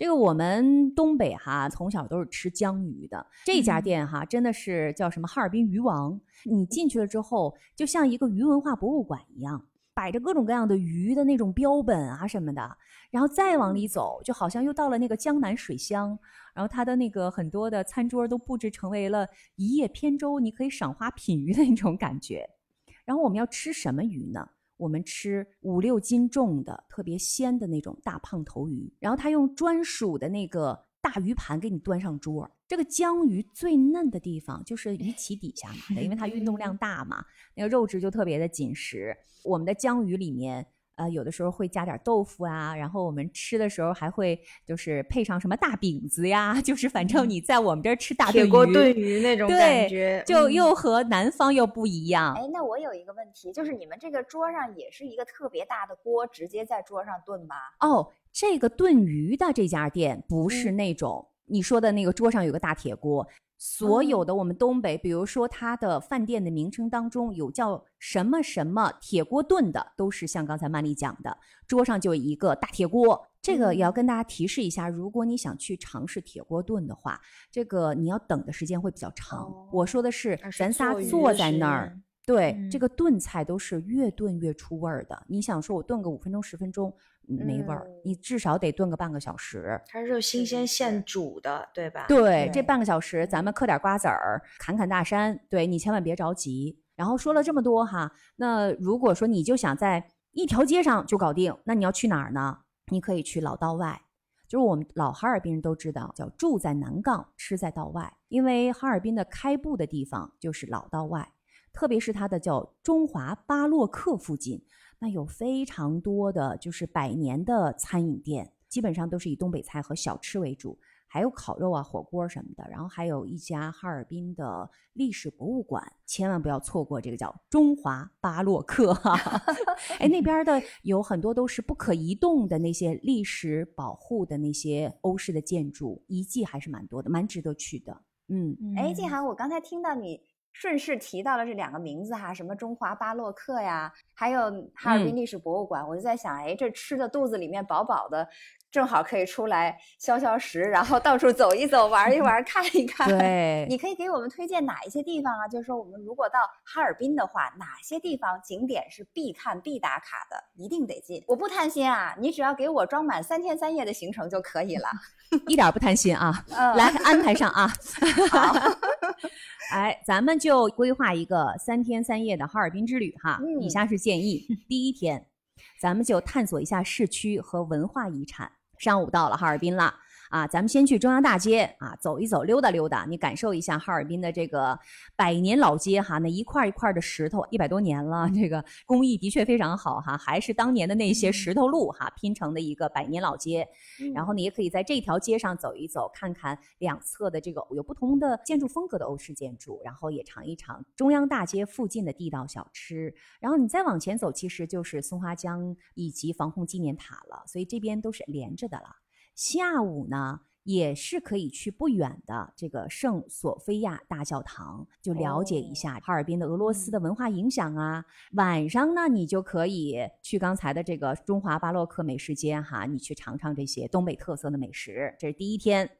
这个我们东北哈，从小都是吃江鱼的。这家店哈，真的是叫什么哈尔滨鱼王。你进去了之后，就像一个鱼文化博物馆一样，摆着各种各样的鱼的那种标本啊什么的。然后再往里走，就好像又到了那个江南水乡。然后它的那个很多的餐桌都布置成为了一叶扁舟，你可以赏花品鱼的那种感觉。然后我们要吃什么鱼呢？我们吃五六斤重的特别鲜的那种大胖头鱼，然后他用专属的那个大鱼盘给你端上桌。这个江鱼最嫩的地方就是鱼鳍底下嘛，因为它运动量大嘛，那个肉质就特别的紧实。我们的江鱼里面。呃，有的时候会加点豆腐啊，然后我们吃的时候还会就是配上什么大饼子呀，就是反正你在我们这儿吃大铁锅炖鱼那种感觉，就又和南方又不一样。哎，那我有一个问题，就是你们这个桌上也是一个特别大的锅，直接在桌上炖吗？哦，这个炖鱼的这家店不是那种你说的那个桌上有个大铁锅。所有的我们东北，比如说它的饭店的名称当中有叫什么什么铁锅炖的，都是像刚才曼丽讲的，桌上就一个大铁锅。这个也要跟大家提示一下，如果你想去尝试铁锅炖的话，这个你要等的时间会比较长。我说的是，咱仨坐在那儿，对，这个炖菜都是越炖越出味儿的。你想说我炖个五分钟十分钟？没味儿，你至少得炖个半个小时。它是新鲜现煮的，对吧？对，这半个小时咱们嗑点瓜子儿，侃侃大山。对你千万别着急。然后说了这么多哈，那如果说你就想在一条街上就搞定，那你要去哪儿呢？你可以去老道外，就是我们老哈尔滨人都知道，叫住在南岗，吃在道外。因为哈尔滨的开埠的地方就是老道外，特别是它的叫中华巴洛克附近。那有非常多的就是百年的餐饮店，基本上都是以东北菜和小吃为主，还有烤肉啊、火锅什么的。然后还有一家哈尔滨的历史博物馆，千万不要错过这个叫中华巴洛克哈。哎，那边的有很多都是不可移动的那些历史保护的那些欧式的建筑遗迹，还是蛮多的，蛮值得去的。嗯，哎，静涵，我刚才听到你。顺势提到了这两个名字哈，什么中华巴洛克呀，还有哈尔滨历史博物馆，我就在想，哎，这吃的肚子里面饱饱的。正好可以出来消消食，然后到处走一走，玩一玩，看一看。对，你可以给我们推荐哪一些地方啊？就是说，我们如果到哈尔滨的话，哪些地方景点是必看、必打卡的，一定得进。我不贪心啊，你只要给我装满三天三夜的行程就可以了，一点不贪心啊。来安排上啊。好，哎，咱们就规划一个三天三夜的哈尔滨之旅哈。以下是建议：第一天，咱们就探索一下市区和文化遗产。上午到了哈尔滨了。啊，咱们先去中央大街啊走一走，溜达溜达，你感受一下哈尔滨的这个百年老街哈，那一块一块的石头，一百多年了，这个工艺的确非常好哈，还是当年的那些石头路哈拼成的一个百年老街。然后你也可以在这条街上走一走，看看两侧的这个有不同的建筑风格的欧式建筑，然后也尝一尝中央大街附近的地道小吃。然后你再往前走，其实就是松花江以及防空纪念塔了，所以这边都是连着的了。下午呢，也是可以去不远的这个圣索菲亚大教堂，就了解一下哈尔滨的俄罗斯的文化影响啊。晚上呢，你就可以去刚才的这个中华巴洛克美食街哈，你去尝尝这些东北特色的美食。这是第一天，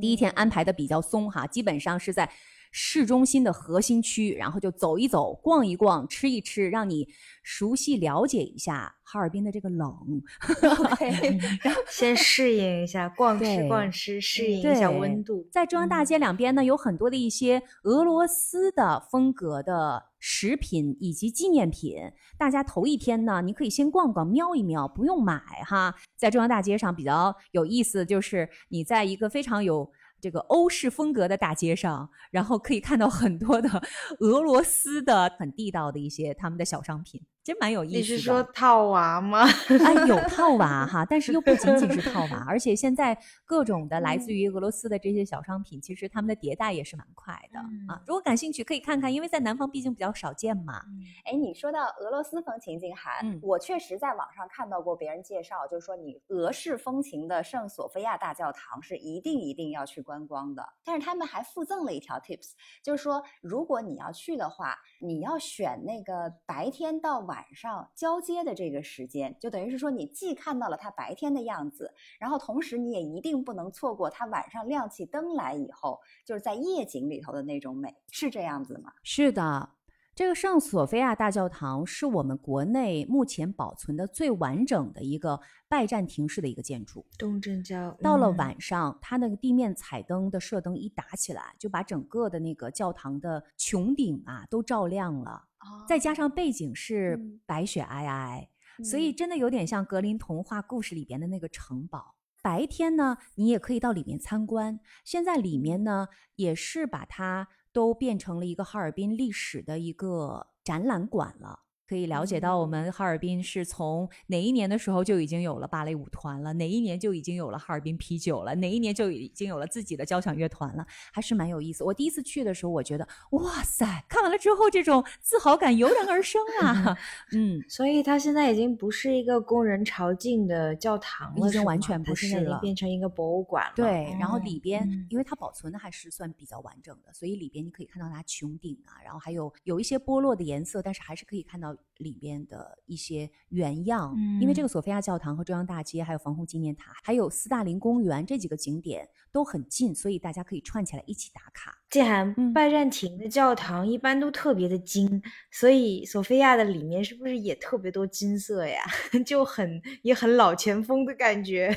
第一天安排的比较松哈，基本上是在。市中心的核心区，然后就走一走、逛一逛、吃一吃，让你熟悉了解一下哈尔滨的这个冷。然后先适应一下，逛吃逛吃，适应一下温度。在中央大街两边呢，有很多的一些俄罗斯的风格的食品以及纪念品。大家头一天呢，你可以先逛逛、瞄一瞄，不用买哈。在中央大街上比较有意思，就是你在一个非常有。这个欧式风格的大街上，然后可以看到很多的 俄罗斯的很地道的一些他们的小商品。其实蛮有意思的。你是说套娃吗？哎，有套娃 哈，但是又不仅仅是套娃，而且现在各种的来自于俄罗斯的这些小商品，其实他们的迭代也是蛮快的啊。如果感兴趣，可以看看，因为在南方毕竟比较少见嘛。哎，你说到俄罗斯风情，静涵，我确实在网上看到过别人介绍，就是说你俄式风情的圣索菲亚大教堂是一定一定要去观光的。但是他们还附赠了一条 tips，就是说如果你要去的话，你要选那个白天到晚。晚上交接的这个时间，就等于是说，你既看到了它白天的样子，然后同时你也一定不能错过它晚上亮起灯来以后，就是在夜景里头的那种美，是这样子吗？是的，这个圣索菲亚大教堂是我们国内目前保存的最完整的一个拜占庭式的一个建筑。东正教到了晚上，它那个地面彩灯的射灯一打起来，就把整个的那个教堂的穹顶啊都照亮了。再加上背景是白雪皑皑，所以真的有点像格林童话故事里边的那个城堡。白天呢，你也可以到里面参观。现在里面呢，也是把它都变成了一个哈尔滨历史的一个展览馆了。可以了解到，我们哈尔滨是从哪一年的时候就已经有了芭蕾舞团了，哪一年就已经有了哈尔滨啤酒了，哪一年就已经有了自己的交响乐团了，还是蛮有意思。我第一次去的时候，我觉得哇塞，看完了之后，这种自豪感油然而生啊。嗯，所以它现在已经不是一个供人朝觐的教堂了，已经完全不是了，变成一个博物馆了。对，然后里边因为它保存的还是算比较完整的，所以里边你可以看到它穹顶啊，然后还有有一些剥落的颜色，但是还是可以看到。里边的一些原样，因为这个索菲亚教堂和中央大街，还有防空纪念塔，还有斯大林公园这几个景点都很近，所以大家可以串起来一起打卡。这涵，拜占庭的教堂一般都特别的金，所以索菲亚的里面是不是也特别多金色呀？就很也很老前锋的感觉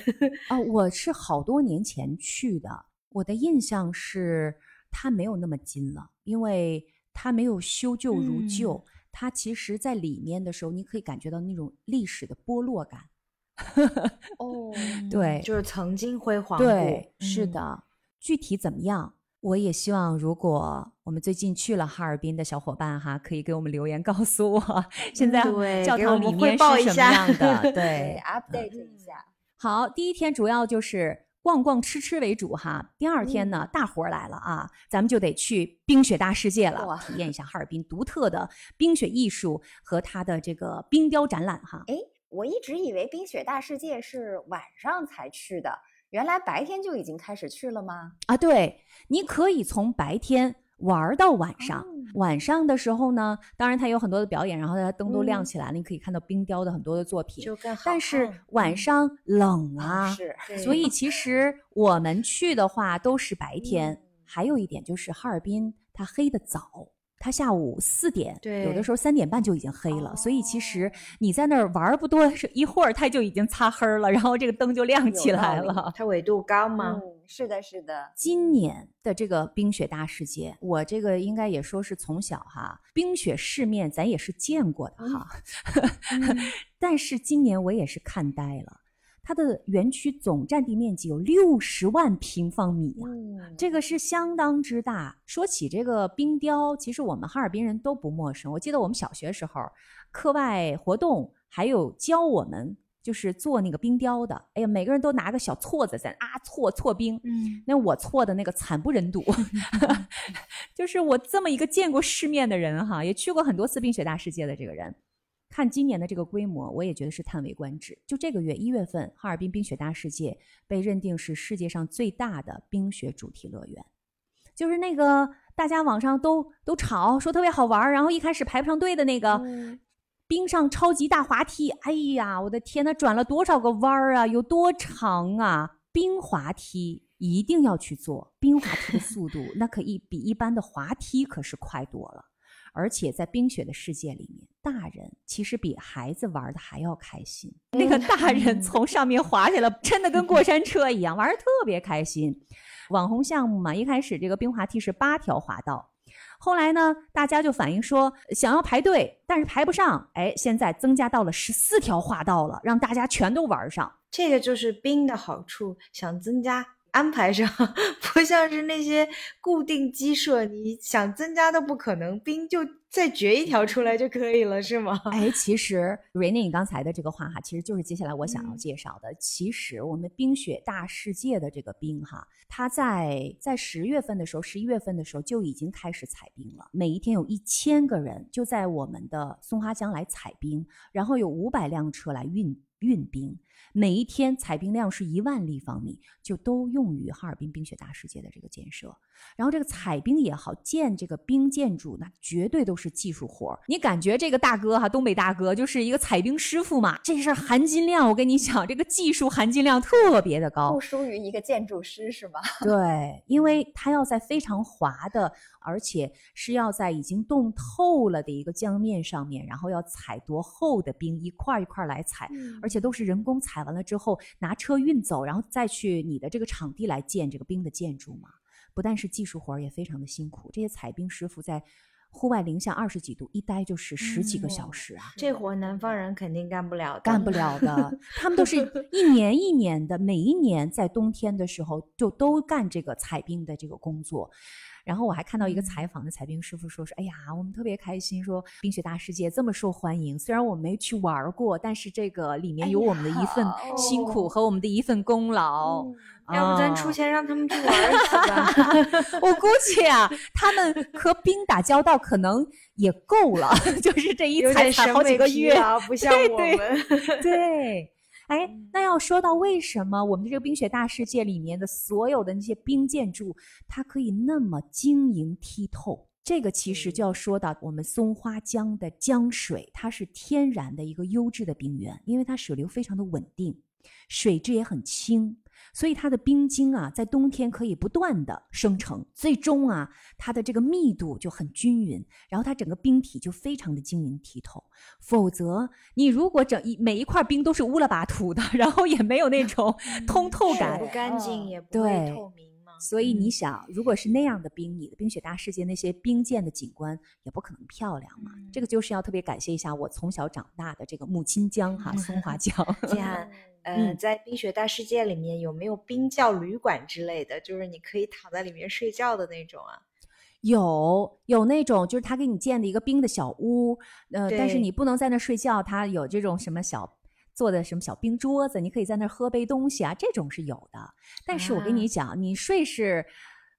啊！我是好多年前去的，我的印象是它没有那么金了，因为它没有修旧如旧。它其实，在里面的时候，你可以感觉到那种历史的剥落感。哦，对，就是曾经辉煌过对，是的。具体怎么样？我也希望，如果我们最近去了哈尔滨的小伙伴哈，可以给我们留言告诉我，现在教堂里面是什么样的？对，update 一下。好，第一天主要就是。逛逛吃吃为主哈，第二天呢，大活儿来了啊，咱们就得去冰雪大世界了，体验一下哈尔滨独特的冰雪艺术和它的这个冰雕展览哈。哎，我一直以为冰雪大世界是晚上才去的，原来白天就已经开始去了吗？啊，对，你可以从白天玩到晚上。晚上的时候呢，当然它有很多的表演，然后它灯都亮起来了，你可以看到冰雕的很多的作品。就更好。但是晚上冷啊，是，所以其实我们去的话都是白天。还有一点就是哈尔滨它黑的早。它下午四点，对，有的时候三点半就已经黑了，所以其实你在那儿玩不多，是一会儿它就已经擦黑了，然后这个灯就亮起来了。它纬度高吗？嗯，是的，是的。今年的这个冰雪大世界，我这个应该也说是从小哈，冰雪世面咱也是见过的哈，但是今年我也是看呆了。它的园区总占地面积有六十万平方米啊，这个是相当之大。说起这个冰雕，其实我们哈尔滨人都不陌生。我记得我们小学时候课外活动还有教我们就是做那个冰雕的。哎呀，每个人都拿个小锉子在啊锉锉冰。嗯，那我锉的那个惨不忍睹。就是我这么一个见过世面的人哈，也去过很多次冰雪大世界的这个人。看今年的这个规模，我也觉得是叹为观止。就这个月一月份，哈尔滨冰雪大世界被认定是世界上最大的冰雪主题乐园。就是那个大家网上都都吵说特别好玩，然后一开始排不上队的那个冰上超级大滑梯。哎呀，我的天呐，转了多少个弯儿啊，有多长啊！冰滑梯一定要去做，冰滑梯的速度那可一比一般的滑梯可是快多了。而且在冰雪的世界里面，大人其实比孩子玩的还要开心。那个大人 从上面滑下来，真的跟过山车一样，玩的特别开心。网红项目嘛，一开始这个冰滑梯是八条滑道，后来呢，大家就反映说想要排队，但是排不上。哎，现在增加到了十四条滑道了，让大家全都玩上。这个就是冰的好处，想增加。安排上 不像是那些固定鸡舍，你想增加都不可能，冰就再掘一条出来就可以了，是吗？哎，其实瑞妮，你刚才的这个话哈，其实就是接下来我想要介绍的。其实我们冰雪大世界的这个冰哈，它在在十月份的时候，十一月份的时候就已经开始采冰了。每一天有一千个人就在我们的松花江来采冰，然后有五百辆车来运运冰。每一天采冰量是一万立方米，就都用于哈尔滨冰雪大世界的这个建设。然后这个采冰也好，建这个冰建筑，那绝对都是技术活儿。你感觉这个大哥哈，东北大哥就是一个采冰师傅嘛？这事儿含金量，我跟你讲，这个技术含金量特别的高，不输于一个建筑师是吗？对，因为他要在非常滑的，而且是要在已经冻透了的一个江面上面，然后要采多厚的冰，一块一块来采，而且都是人工采完了之后拿车运走，然后再去你的这个场地来建这个冰的建筑嘛。不但是技术活儿，也非常的辛苦。这些采冰师傅在户外零下二十几度一待就是十几个小时啊，这活南方人肯定干不了，干不了的。他们都是一年一年的，每一年在冬天的时候就都干这个采冰的这个工作。然后我还看到一个采访的采冰师傅说：“说哎呀，我们特别开心，说冰雪大世界这么受欢迎。虽然我没去玩过，但是这个里面有我们的一份辛苦和我们的一份功劳。要不咱出钱让他们去玩一次吧？我估计啊，他们和冰打交道可能也够了，就是这一踩踩好几个月，不像我们。对。”哎，那要说到为什么我们的这个冰雪大世界里面的所有的那些冰建筑，它可以那么晶莹剔透，这个其实就要说到我们松花江的江水，它是天然的一个优质的冰源，因为它水流非常的稳定，水质也很清。所以它的冰晶啊，在冬天可以不断的生成，最终啊，它的这个密度就很均匀，然后它整个冰体就非常的晶莹剔透。否则，你如果整一每一块冰都是乌拉巴涂的，然后也没有那种通透感，不干净也不会透明嘛。所以你想，如果是那样的冰，你的冰雪大世界那些冰鉴的景观也不可能漂亮嘛。这个就是要特别感谢一下我从小长大的这个母亲江哈，松花江。呃，在冰雪大世界里面有没有冰窖旅馆之类的？就是你可以躺在里面睡觉的那种啊？有，有那种就是他给你建的一个冰的小屋，呃，但是你不能在那睡觉，他有这种什么小做的什么小冰桌子，你可以在那喝杯东西啊，这种是有的。但是我跟你讲，你睡是，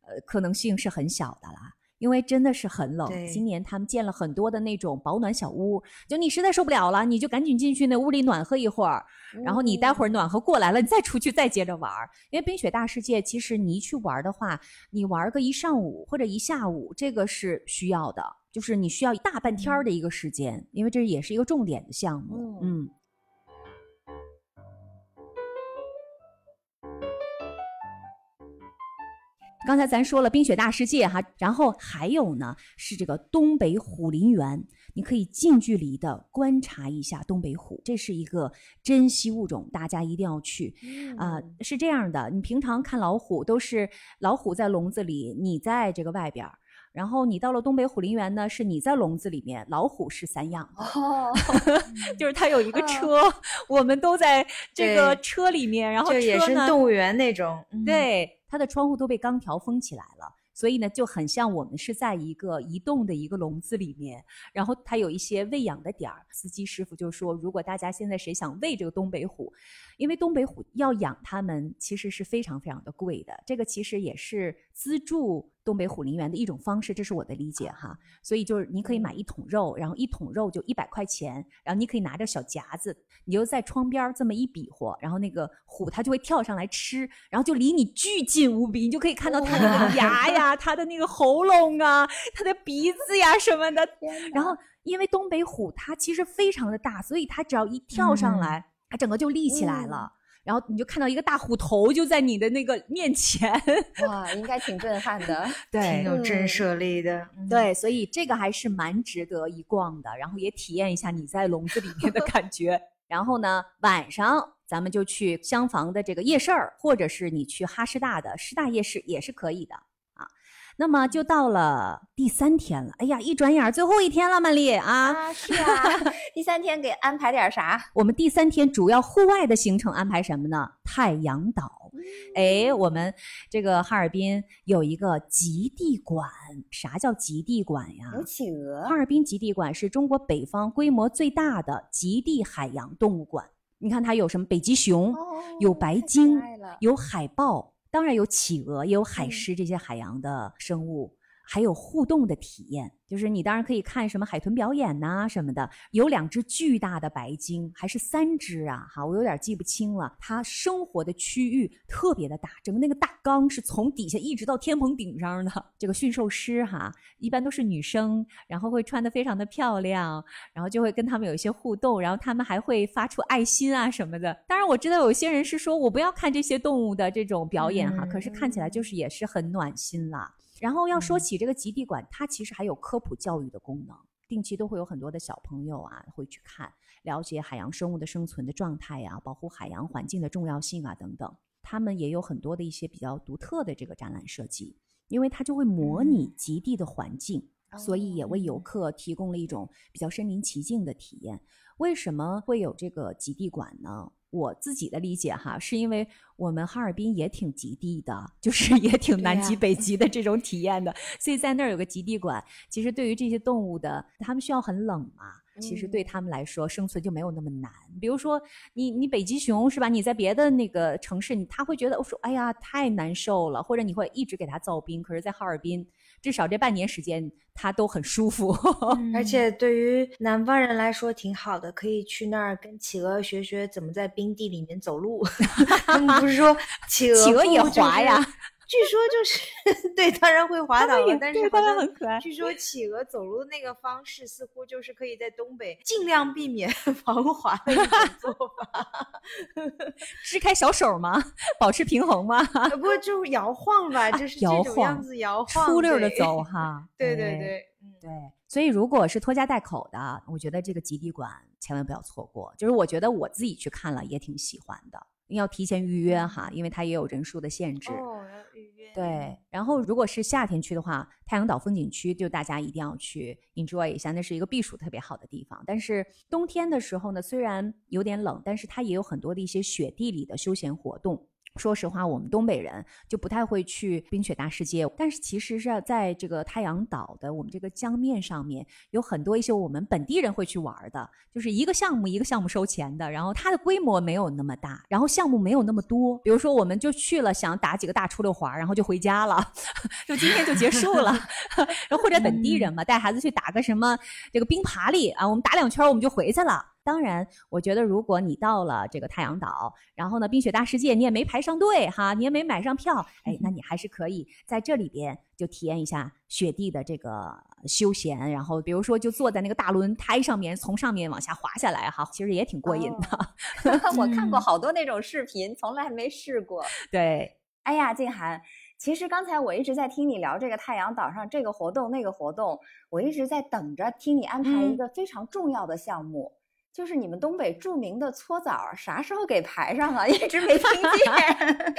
呃，可能性是很小的啦。因为真的是很冷。今年他们建了很多的那种保暖小屋，就你实在受不了了，你就赶紧进去那屋里暖和一会儿，然后你待会儿暖和过来了，你再出去再接着玩儿。因为冰雪大世界，其实你一去玩的话，你玩个一上午或者一下午，这个是需要的，就是你需要大半天的一个时间，因为这也是一个重点的项目。嗯刚才咱说了冰雪大世界哈，然后还有呢是这个东北虎林园，你可以近距离的观察一下东北虎，这是一个珍稀物种，大家一定要去。啊、是这样的，你平常看老虎都是老虎在笼子里，你在这个外边儿。然后你到了东北虎林园呢，是你在笼子里面，老虎是散养的，哦，就是它有一个嗯车，我们都在这个车里面，然后车呢是动物园那种。嗯，对，它的窗户都被钢条封起来了，所以呢就很像我们是在一个移动的一个笼子里面，然后它有一些喂养的点儿。司机师傅就说，如果大家现在谁想喂这个东北虎，因为东北虎要养它们其实是非常非常的贵的，这个其实也是资助东北虎林园的一种方式，这是我的理解哈。所以就是你可以买一桶肉，然后一桶肉就一百块钱，然后你可以拿着小夹子，你就在窗边儿这么一比划，然后那个虎它就会跳上来吃，然后就离你巨近无比，你就可以看到它的牙呀、它的那个喉咙啊、它的鼻子呀什么的。然后因为东北虎它其实非常的大，所以它只要一跳上来，它整个就立起来了。然后你就看到一个大虎头就在你的那个面前，哇，应该挺震撼的。对挺有震嗯慑力的。嗯，对，所以这个还是蛮值得一逛的，然后也体验一下你在笼子里面的 感觉。然后呢，晚上咱们就去厢房的这个夜市儿，或者是你去哈师大的师大夜市也是可以的啊。那么就到了第三天了，哎呀，一转眼儿最后一天了，曼丽啊。啊，是啊，第三天给安排点啥？我们第三天主要户外的行程安排什么呢？太阳岛。哎，我们这个哈尔滨有一个极地馆，啥叫极地馆呀？有企鹅哈，尔滨极地馆是中国北方规模最大的极地海洋动物馆。你看它有什么北极熊，有白鲸，有海豹，当然有企鹅，也有海嗯狮这些海洋的生物。还有互动的体验，就是你当然可以看什么海豚表演呐、什么的。有两只巨大的白鲸，还是三只啊？哈，我有点记不清了。它生活的区域特别的大，整个那个大缸是从底下一直到天棚顶上的。这个驯兽师哈，一般都是女生，然后会穿的非常的漂亮，然后就会跟他们有一些互动，然后他们还会发出爱心啊什么的。当然，我知道有些人是说我不要看这些动物的这种表演哈，嗯可是看起来就是也是很暖心啦。然后要说起这个极地馆，它其实还有科普教育的功能，定期都会有很多的小朋友啊会去看，了解海洋生物的生存的状态呀、保护海洋环境的重要性啊等等。他们也有很多的一些比较独特的这个展览设计，因为它就会模拟极地的环境，所以也为游客提供了一种比较身临其境的体验。为什么会有这个极地馆呢？我自己的理解哈，是因为我们哈尔滨也挺极地的，就 是也挺南极北极的这种体验的，所以在那儿有个极地馆，其实对于这些动物的，它们需要很冷嘛，其实对嗯他们来说生存就没有那么难。比如说你你北极熊是吧？你在别的那个城市，你他会觉得我说哎呀太难受了，或者你会一直给它造冰，可是，在哈尔滨至少这半年时间他都很舒服。而且对于南方人来说挺好的，可以去那儿跟企鹅学学怎么在冰地里面走路。他们不是说企鹅企鹅也滑呀据说就是 对，当然会滑倒了，但是好像很可爱据说企鹅走路那个方式似乎就是可以在东北尽量避免 防滑的一种做法。支开小手吗？保持平衡吗？呃不过就是摇晃吧，就是这样晃子摇晃，出溜的走。哈。对对哎对，嗯。对，所以如果是拖家带口的，我觉得这个极地馆千万不要错过。就是我觉得我自己去看了也挺喜欢的，要提前预约哈，因为它也有人数的限制。对，然后如果是夏天去的话，太阳岛风景区就大家一定要去 enjoy 一下，那是一个避暑特别好的地方。但是冬天的时候呢，虽然有点冷，但是它也有很多的一些雪地里的休闲活动。说实话，我们东北人就不太会去冰雪大世界，但是其实是在这个太阳岛的我们这个江面上面，有很多一些我们本地人会去玩的，就是一个项目一个项目收钱的，然后它的规模没有那么大，然后项目没有那么多。比如说，我们就去了，想打几个大出溜滑，然后就回家了，就今天就结束了。然后或者本地人嘛，带孩子去打个什么这个冰爬犁啊，我们打两圈我们就回去了。当然，我觉得如果你到了这个太阳岛，然后呢，冰雪大世界你也没排上队哈，你也没买上票，哎，那你还是可以在这里边就体验一下雪地的这个休闲，然后比如说就坐在那个大轮胎上面，从上面往下滑下来哈，其实也挺过瘾的。我看过好多那种视频，从来没试过。对，哎呀，静涵，其实刚才我一直在听你聊这个太阳岛上这个活动那个活动，我一直在等着听你安排一个非常重要的项目。就是你们东北著名的搓澡，啥时候给排上啊？一直没听见，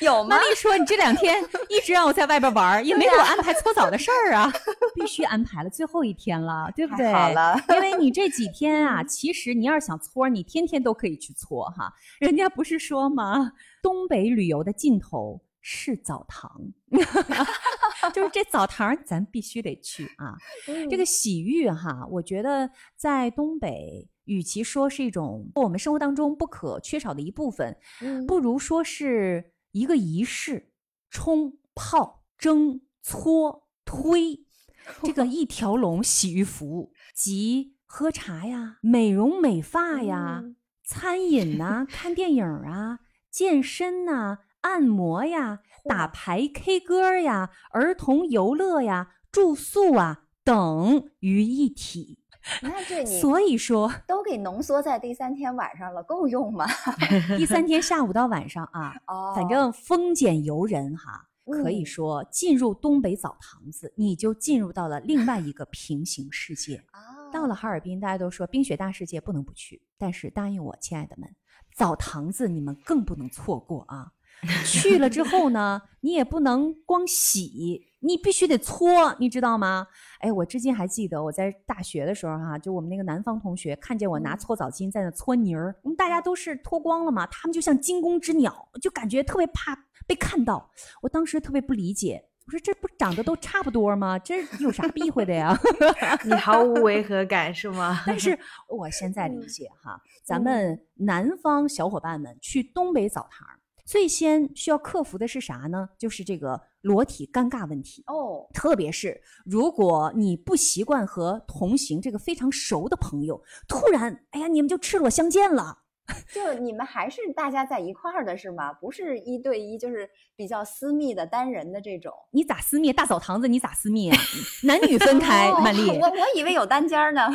有吗？丽说你这两天 一直让我在外边玩，也没给我安排搓澡的事儿啊，必须安排了，最后一天了，对不对？好了，因为你这几天啊，其实你要是想搓，你天天都可以去搓哈。人家不是说吗？东北旅游的尽头。是澡堂，就是这澡堂咱必须得去啊！这个洗浴哈，我觉得在东北，与其说是一种我们生活当中不可缺少的一部分，不如说是一个仪式：冲、泡、蒸、搓、推，这个一条龙洗浴服务，即喝茶呀、美容美发呀、餐饮呐、看电影啊、健身呐。按摩呀，打牌、K 歌呀，儿童游乐呀，住宿啊，等于一体。那这 你所以说 都给浓缩在第三天晚上了，够用吗？第三天下午到晚上啊，反正风俭由人哈，可以说进入东北澡堂子，你就进入到了另外一个平行世界。到了哈尔滨，大家都说冰雪大世界不能不去，但是答应我，亲爱的们，澡堂子你们更不能错过啊！去了之后呢，你也不能光洗，你必须得搓，你知道吗？哎，我至今还记得我在大学的时候哈，就我们那个南方同学看见我拿搓澡巾在那搓泥儿，我们大家都是脱光了嘛，他们就像惊弓之鸟，就感觉特别怕被看到。我当时特别不理解，我说这不长得都差不多吗？这有啥避讳的呀？你毫无违和感是吗？但是我现在理解哈，咱们南方小伙伴们去东北澡堂。最先需要克服的是啥呢？就是这个裸体尴尬问题哦。特别是如果你不习惯和同行这个非常熟的朋友，突然，哎呀，你们就赤裸相见了。就你们还是大家在一块儿的是吗？不是一对一，就是比较私密的单人的这种。你咋私密？大澡堂子你咋私密啊？男女分开，曼丽。我我以为有单间呢。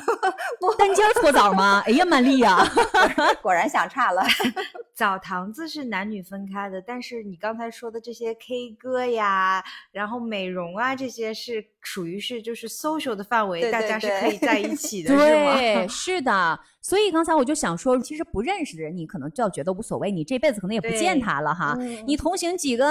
不，单间搓澡吗？哎呀，曼丽呀，果然想差了。澡堂子是男女分开的，但是你刚才说的这些 K 歌呀，然后美容啊，这些是属于是就是 social 的范围，大家是可以在一起的，是吗？是的。所以刚才我就想说，其实不认识的人，你可能就要觉得无所谓，你这辈子可能也不见他了哈。你同行几个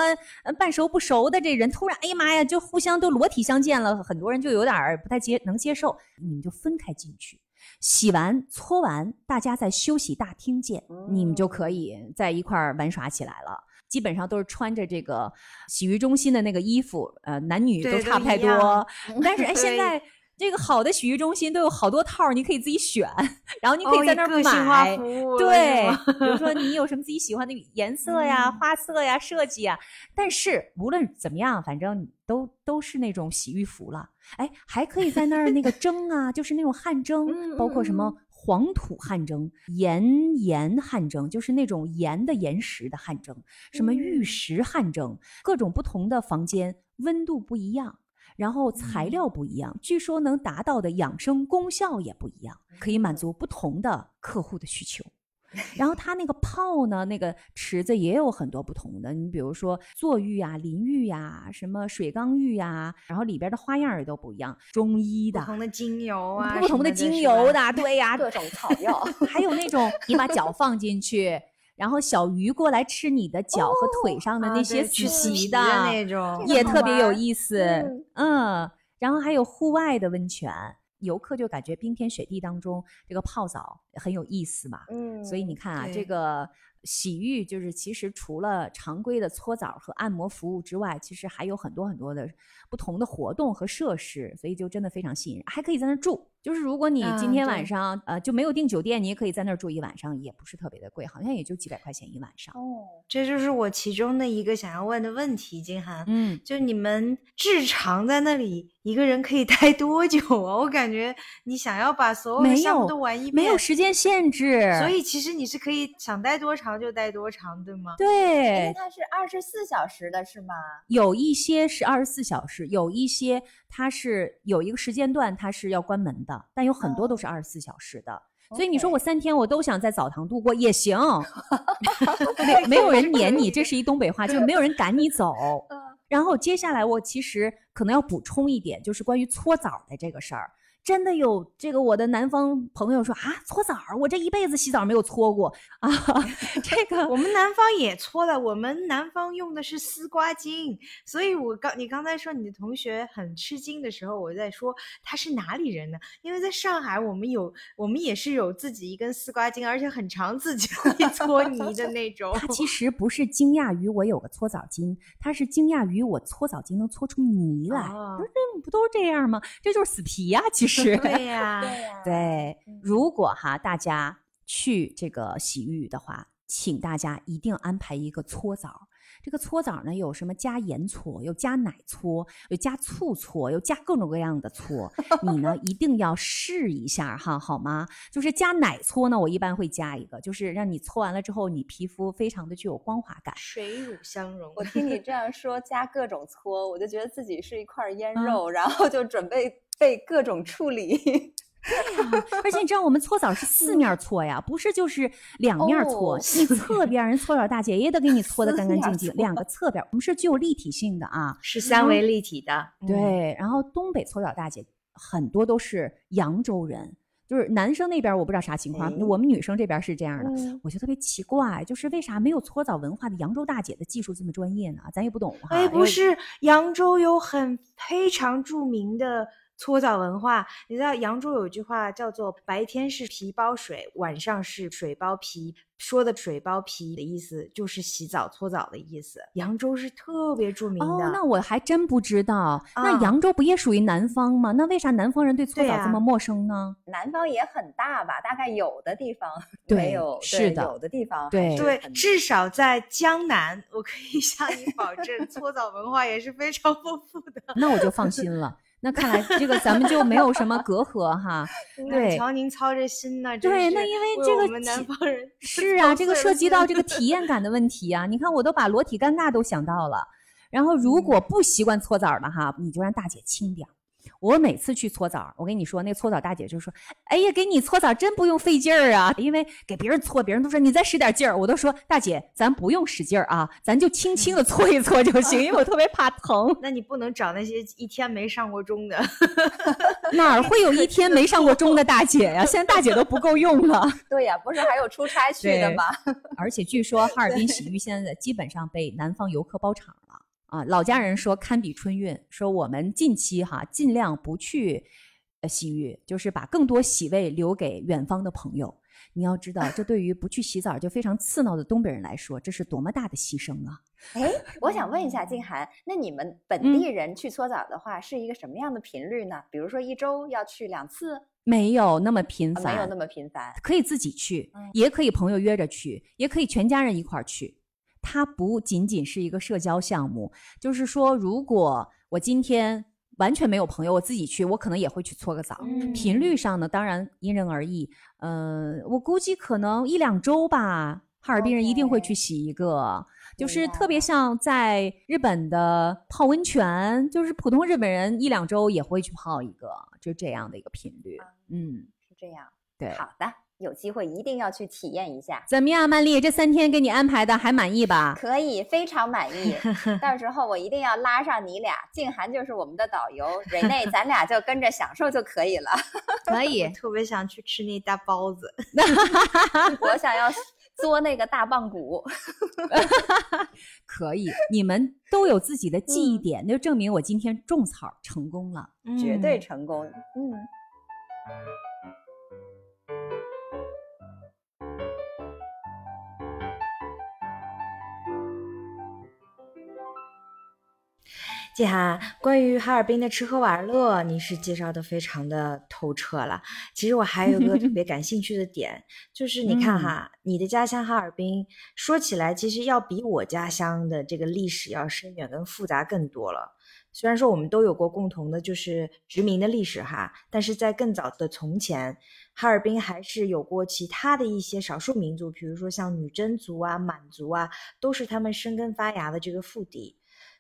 半熟不熟的这人，突然哎呀妈呀，就互相都裸体相见了，很多人就有点不太接能接受，你们就分开进去，洗完搓完，大家在休息大厅见，你们就可以在一块儿玩耍起来了。基本上都是穿着这个洗浴中心的那个衣服，呃，男女都差不太多。但是哎，现在。这个好的洗浴中心都有好多套，你可以自己选，然后你可以在那儿买。对，比如说你有什么自己喜欢的颜色呀、花色呀、设计啊。但是无论怎么样，反正都都是那种洗浴服了。哎，还可以在那儿那个蒸啊，就是那种汗蒸，包括什么黄土汗蒸、盐岩汗蒸，就是那种盐的岩石的汗蒸，什么玉石汗蒸，各种不同的房间温度不一样。然后材料不一样，据说能达到的养生功效也不一样，可以满足不同的客户的需求。然后它那个泡呢，那个池子也有很多不同的，你比如说坐浴呀、淋浴呀、什么水缸浴呀，然后里边的花样也都不一样，中医的、不同的精油啊、不同的精油的，对呀，各种草药，还有那种你把脚放进去。然后小鱼过来吃你的脚和腿上的那些死皮的那种，也特别有意思。嗯，然后还有户外的温泉，游客就感觉冰天雪地当中这个泡澡很有意思嘛。嗯，所以你看啊，这个洗浴就是其实除了常规的搓澡和按摩服务之外，其实还有很多很多的不同的活动和设施，所以就真的非常吸引人，还可以在那儿住。就是如果你今天晚上呃就没有订酒店，你也可以在那儿住一晚上，也不是特别的贵，好像也就几百块钱一晚上。哦，这就是我其中的一个想要问的问题，金涵。嗯，就你们日常在那里一个人可以待多久啊？我感觉你想要把所有的没有项目都玩一遍，没有时间限制，所以其实你是可以想待多长就待多长，对吗？对因为对，它是二十四小时的是吗？有一些是二十四小时，有一些它是有一个时间段它是要关门的，但有很多都是二十四小时的。所以你说我三天我都想在澡堂度过也行，没没有人撵你，这是一东北话，就是没有人赶你走。然后接下来我其实可能要补充一点，就是关于搓澡的这个事儿。真的有这个我的南方朋友说啊，搓澡儿，我这一辈子洗澡没有搓过 啊。这个我们南方也搓了，我们南方用的是丝瓜精，所以我刚你刚才说你的同学很吃惊的时候，我在说他是哪里人呢？因为在上海，我们有我们也是有自己一根丝瓜精，而且很长，自己 会搓泥的那种。他其实不是惊讶于我有个搓澡巾，他是惊讶于我搓澡巾能搓出泥来。哦不是这不都是这样吗？这就是死皮呀、其实。对呀、对呀，对嗯如果哈大家去这个洗浴的话，请大家一定安排一个搓澡。这个搓澡呢，有什么加盐搓，有加奶搓，有加醋搓，有加各种各样的搓。你呢一定要试一下哈，好吗？就是加奶搓呢，我一般会加一个，就是让你搓完了之后，你皮肤非常的具有光滑感。水乳相融。我听你这样说，加各种搓，我就觉得自己是一块腌嗯肉，然后就准备被各种处理。而且你知道我们搓澡是四面搓呀，不是就是两面搓。哦你侧边人搓澡大姐也得给你搓的干干净净，两个侧边我们是具有立体性的啊。是三维立体的，嗯，对，然后东北搓澡大姐很多都是扬州人，就是男生那边我不知道啥情况，哎我们女生这边是这样的。嗯我就特别奇怪，就是为啥没有搓澡文化的扬州大姐的技术这么专业呢？咱也不懂哈。哎，不是，扬州有很非常著名的搓澡文化。你知道扬州有句话叫做“白天是皮包水，晚上是水包皮”。说的水包皮的意思就是洗澡搓澡的意思。扬州是特别著名的。哦，那我还真不知道。那啊扬州不也属于南方吗？那为啥南方人对搓澡这么陌生呢？南方也很大吧？大概有的地方对没有，是的有的地方对对，至少在江南，我可以向你保证，搓澡文化也是非常丰富的。那我就放心了。那看来这个咱们就没有什么隔阂哈。对瞧您操这心呢，真是对那因为为这个我们南方人是啊，这个涉及到这个 体验感的问题啊。你看，我都把裸体尴尬都想到了。然后，嗯如果不习惯搓澡的哈，你就让大姐轻点儿。我每次去搓澡，我跟你说，那搓澡大姐就说：“哎呀，给你搓澡真不用费劲儿啊，因为给别人搓，别人都说你再使点劲儿。”我都说：“大姐，咱不用使劲儿啊，咱就轻轻的搓一搓就行，因为我特别怕疼。那你不能找那些一天没上过钟的。哪儿会有一天没上过钟的大姐呀？现在大姐都不够用了。对呀，不是还有出差去的对吗？而且据说哈尔滨洗浴现在基本上被南方游客包场了啊！老家人说堪比春运，说我们近期哈尽量不去呃洗浴，就是把更多洗位留给远方的朋友。你要知道，这对于不去洗澡就非常刺挠的东北人来说，这是多么大的牺牲啊！哎，我想问一下静涵，那你们本嗯地人去搓澡的话，是一个什么样的频率呢？比如说一周要去两次，没有那么频繁，啊没有那么频繁。可以自己去嗯，也可以朋友约着去，也可以全家人一块儿去。它不仅仅是一个社交项目，就是说，如果我今天完全没有朋友，我自己去，我可能也会去搓个澡。嗯频率上呢，当然因人而异。嗯、我估计可能一两周吧，哈尔滨人一定会去洗一个。就是特别像在日本的泡温泉，就是普通日本人一两周也会去泡一个，就这样的一个频率。嗯，是这样。对。好的，有机会一定要去体验一下。怎么样，曼丽？这三天给你安排的还满意吧？可以，非常满意。到时候我一定要拉上你俩，静涵就是我们的导游，瑞内咱俩就跟着享受就可以了。可以特别想去吃那大包子。我想要做那个大棒骨。可以，你们都有自己的记忆嗯点，那就证明我今天种草成功了。绝对嗯成功。嗯，季涵，关于哈尔滨的吃喝玩乐，你是介绍的非常的透彻了。其实我还有一个特别感兴趣的点，就是你看哈，你的家乡哈尔滨，说起来其实要比我家乡的这个历史要深远跟复杂更多了。虽然说我们都有过共同的，就是殖民的历史哈，但是在更早的从前，哈尔滨还是有过其他的一些少数民族，比如说像女真族啊、满族啊，都是他们生根发芽的这个腹地。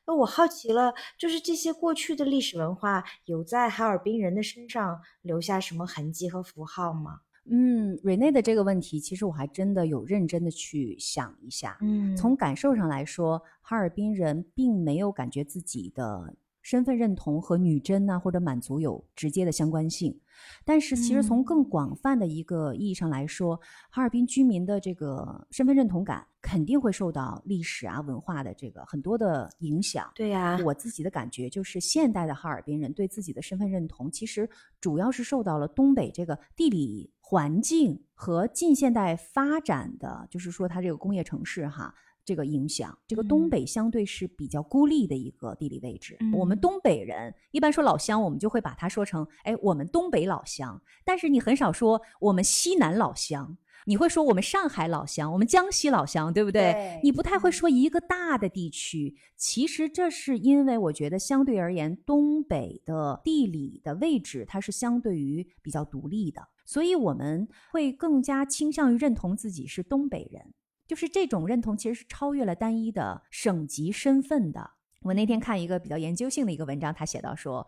那我好奇了，就是这些过去的历史文化有在哈尔滨人的身上留下什么痕迹和符号吗？嗯，瑞内的这个问题，其实我还真的有认真的去想一下。嗯，从感受上来说，哈尔滨人并没有感觉自己的。身份认同和女真呐或者满族有直接的相关性，但是其实从更广泛的一个意义上来说，哈尔滨居民的这个身份认同感肯定会受到历史啊文化的这个很多的影响。对呀，我自己的感觉就是，现代的哈尔滨人对自己的身份认同，其实主要是受到了东北这个地理环境和近现代发展的，就是说它这个工业城市哈。这个影响，这个东北相对是比较孤立的一个地理位置。我们东北人一般说老乡，我们就会把它说成，哎，我们东北老乡。但是你很少说我们西南老乡，你会说我们上海老乡，我们江西老乡，对不对？你不太会说一个大的地区。其实这是因为我觉得相对而言，东北的地理的位置它是相对于比较独立的，所以我们会更加倾向于认同自己是东北人。就是这种认同其实是超越了单一的省级身份的。我那天看一个比较研究性的一个文章，他写到说，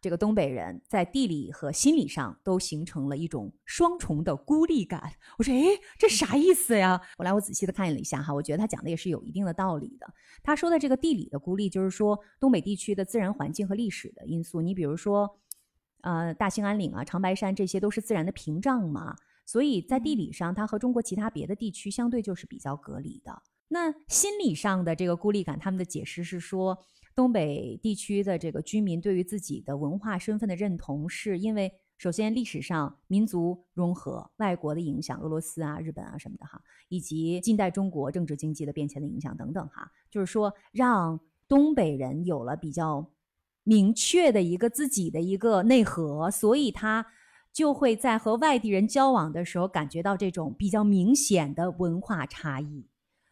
这个东北人在地理和心理上都形成了一种双重的孤立感。我说，诶，这啥意思呀？后来我仔细的看了一下哈，我觉得他讲的也是有一定的道理的。他说的这个地理的孤立，就是说东北地区的自然环境和历史的因素。你比如说，呃，大兴安岭啊、长白山，这些都是自然的屏障嘛。所以在地理上，它和中国其他别的地区相对就是比较隔离的。那心理上的这个孤立感，他们的解释是说，东北地区的这个居民对于自己的文化身份的认同，是因为首先历史上民族融合、外国的影响，俄罗斯啊、日本啊什么的哈，以及近代中国政治经济的变迁的影响等等哈，就是说让东北人有了比较明确的一个自己的一个内核，所以他。就会在和外地人交往的时候感觉到这种比较明显的文化差异。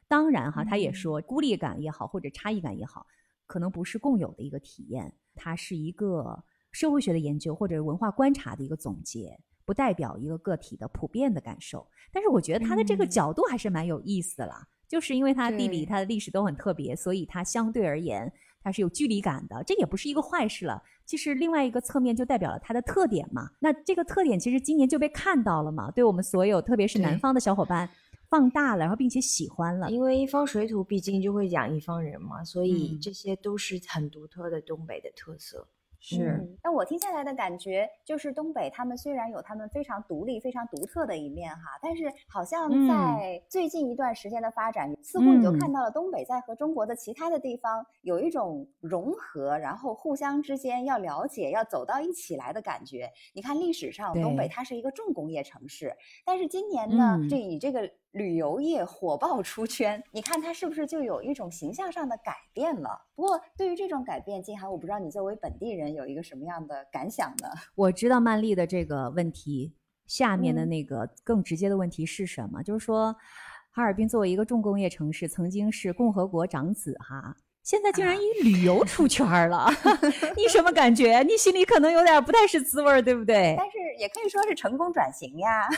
当然哈，他也说孤立感也好，或者差异感也好，可能不是共有的一个体验，它是一个社会学的研究或者文化观察的一个总结，不代表一个个体的普遍的感受。但是我觉得他的这个角度还是蛮有意思的啦，就是因为它地理、它的历史都很特别，所以它相对而言它是有距离感的，这也不是一个坏事了。其实另外一个侧面就代表了它的特点嘛，那这个特点其实今年就被看到了嘛，对我们所有特别是南方的小伙伴放大了，然后并且喜欢了。因为一方水土毕竟就会养一方人嘛，所以这些都是很独特的东北的特色。是，那我听下来的感觉就是，东北他们虽然有他们非常独立、非常独特的一面哈，但是好像在最近一段时间的发展，似乎你就看到了东北在和中国的其他的地方有一种融合，然后互相之间要了解、要走到一起来的感觉。你看历史上，东北它是一个重工业城市，但是今年呢，这以这个。旅游业火爆出圈，你看它是不是就有一种形象上的改变了？不过对于这种改变，金涵，我不知道你作为本地人有一个什么样的感想呢？我知道曼丽的这个问题，下面的那个更直接的问题是什么？就是说，哈尔滨作为一个重工业城市，曾经是共和国长子哈。现在竟然以旅游出圈了，你什么感觉？你心里可能有点不太是滋味儿，对不对？但是也可以说是成功转型呀。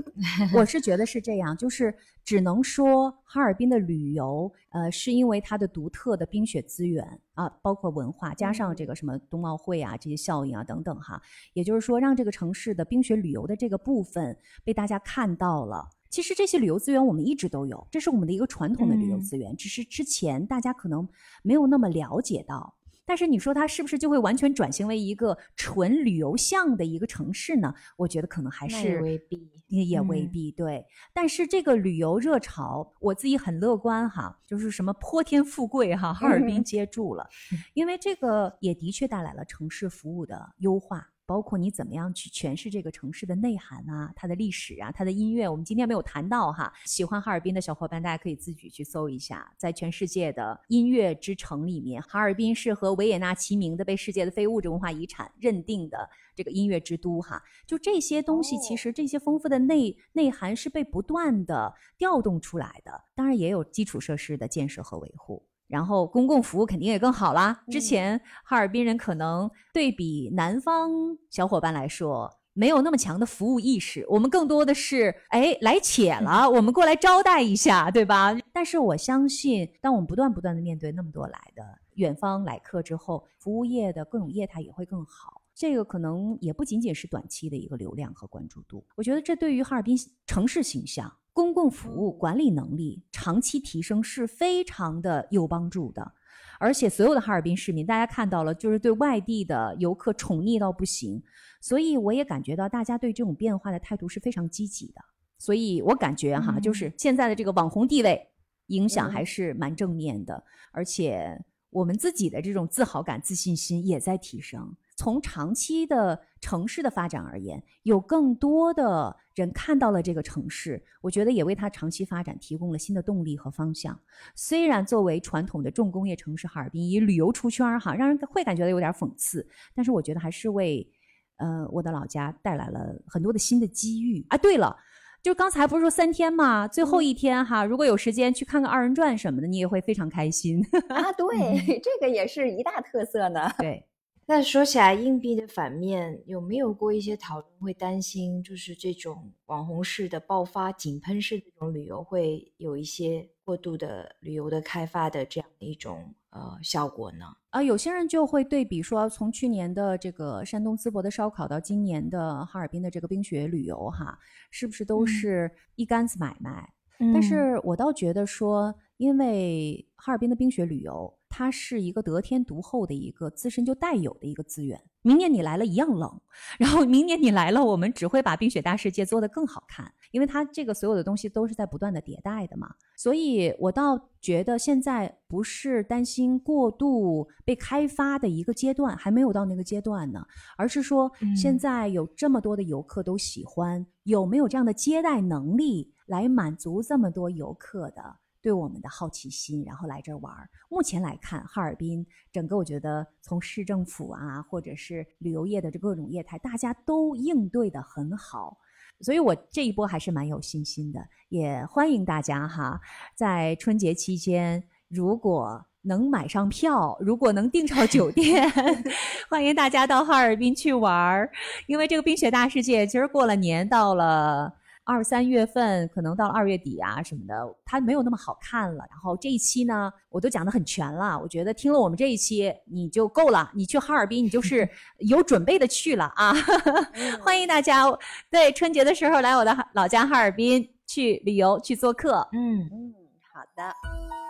我是觉得是这样，就是只能说哈尔滨的旅游，呃，是因为它的独特的冰雪资源啊，包括文化，加上这个什么冬奥会啊这些效应啊等等哈，也就是说让这个城市的冰雪旅游的这个部分被大家看到了。其实这些旅游资源我们一直都有，这是我们的一个传统的旅游资源，只是之前大家可能没有那么了解到。但是你说它是不是就会完全转型为一个纯旅游向的一个城市呢？我觉得可能还是未必，也未必对。但是这个旅游热潮，我自己很乐观哈，就是什么泼天富贵哈，哈尔滨接住了，因为这个也的确带来了城市服务的优化。包括你怎么样去诠释这个城市的内涵啊，它的历史啊，它的音乐。我们今天没有谈到哈，喜欢哈尔滨的小伙伴，大家可以自己去搜一下，在全世界的音乐之城里面，哈尔滨是和维也纳齐名的，被世界的非物质文化遗产认定的这个音乐之都哈。就这些东西，其实这些丰富的内内涵是被不断的调动出来的，当然也有基础设施的建设和维护。然后公共服务肯定也更好啦。之前哈尔滨人可能对比南方小伙伴来说，没有那么强的服务意识，我们更多的是哎来且了，我们过来招待一下，对吧？但是我相信，当我们不断不断的面对那么多来的远方来客之后，服务业的各种业态也会更好。这个可能也不仅仅是短期的一个流量和关注度，我觉得这对于哈尔滨城市形象。公共服务管理能力长期提升是非常的有帮助的，而且所有的哈尔滨市民，大家看到了，就是对外地的游客宠溺到不行，所以我也感觉到大家对这种变化的态度是非常积极的，所以我感觉哈，就是现在的这个网红地位影响还是蛮正面的，而且我们自己的这种自豪感、自信心也在提升。从长期的城市的发展而言，有更多的人看到了这个城市，我觉得也为它长期发展提供了新的动力和方向。虽然作为传统的重工业城市，哈尔滨以旅游出圈儿哈，让人会感觉到有点讽刺，但是我觉得还是为呃我的老家带来了很多的新的机遇啊。对了，就刚才不是说三天嘛，最后一天哈，如果有时间去看看二人转什么的，你也会非常开心 啊。对，这个也是一大特色呢。对。那说起来，硬币的反面有没有过一些讨论？会担心就是这种网红式的爆发、井喷式这种旅游会有一些过度的旅游的开发的这样的一种呃效果呢？啊，有些人就会对比说，从去年的这个山东淄博的烧烤到今年的哈尔滨的这个冰雪旅游，哈，是不是都是一竿子买卖？但是我倒觉得说，因为哈尔滨的冰雪旅游。它是一个得天独厚的一个自身就带有的一个资源。明年你来了一样冷，然后明年你来了，我们只会把冰雪大世界做得更好看，因为它这个所有的东西都是在不断的迭代的嘛。所以我倒觉得现在不是担心过度被开发的一个阶段，还没有到那个阶段呢，而是说现在有这么多的游客都喜欢，有没有这样的接待能力来满足这么多游客的？对我们的好奇心，然后来这儿玩儿。目前来看，哈尔滨整个我觉得从市政府啊，或者是旅游业的这各种业态，大家都应对的很好，所以我这一波还是蛮有信心的。也欢迎大家哈，在春节期间，如果能买上票，如果能订上酒店，欢迎大家到哈尔滨去玩儿。因为这个冰雪大世界，其实过了年到了。二三月份可能到二月底啊什么的，它没有那么好看了。然后这一期呢，我都讲的很全了。我觉得听了我们这一期你就够了，你去哈尔滨你就是 有准备的去了啊！欢迎大家对春节的时候来我的老家哈尔滨去旅游去做客。嗯嗯，好的。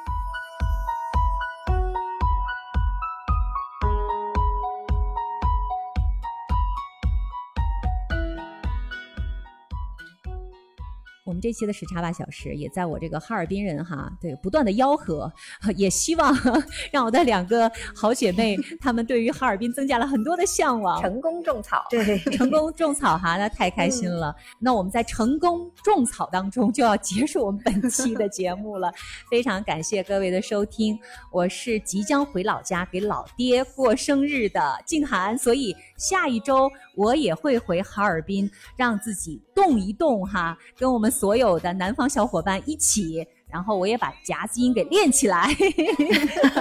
我们这期的时差八小时，也在我这个哈尔滨人哈，对不断的吆喝，也希望 让我的两个好姐妹，她们对于哈尔滨增加了很多的向往。成功种草，对，成功种草哈，那太开心了。那我们在成功种草当中就要结束我们本期的节目了，非常感谢各位的收听。我是即将回老家给老爹过生日的静涵，所以下一周我也会回哈尔滨，让自己动一动哈，跟我们。所有的南方小伙伴一起，然后我也把夹子音给练起来。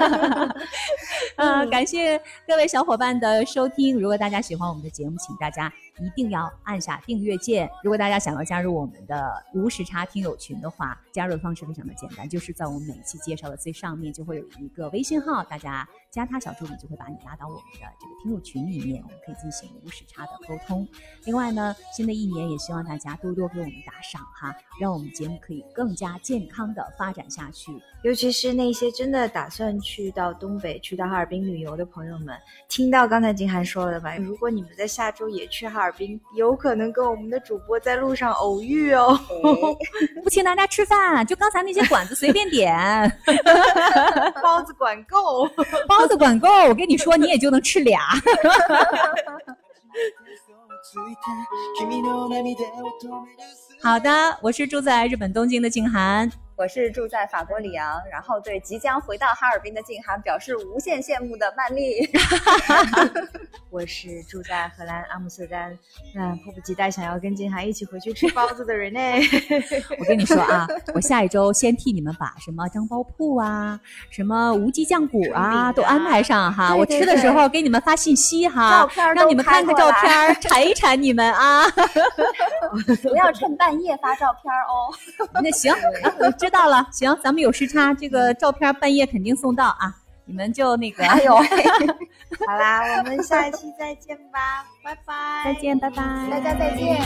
嗯，感谢各位小伙伴的收听。如果大家喜欢我们的节目，请大家。一定要按下订阅键。如果大家想要加入我们的无时差听友群的话，加入的方式非常的简单，就是在我们每期介绍的最上面就会有一个微信号，大家加他小助理就会把你拉到我们的这个听友群里面，我们可以进行无时差的沟通。另外呢，新的一年也希望大家多多给我们打赏哈，让我们节目可以更加健康的发展下去。尤其是那些真的打算去到东北、去到哈尔滨旅游的朋友们，听到刚才金涵说了吧？如果你们在下周也去哈尔，滨有可能跟我们的主播在路上偶遇哦，不请大家吃饭，就刚才那些馆子随便点，包子管够，包子管够，我跟你说，你也就能吃俩。好的，我是住在日本东京的静涵。我是住在法国里昂，然后对即将回到哈尔滨的静涵表示无限羡慕的曼丽。我是住在荷兰阿姆斯特丹，那，迫不及待想要跟静涵一起回去吃包子的人呢。我跟你说啊，我下一周先替你们把什么张包铺啊、什么无鸡酱骨啊都安排上哈。我吃的时候给你们发信息哈，让你们看看照片馋 一馋你们啊。不要趁半夜发照片哦。那行，我知道了，行，咱们有时差，这个照片半夜肯定送到啊，你们就那个，哎呦，好啦，我们下期再见吧，拜拜，再见，拜拜，大家再见。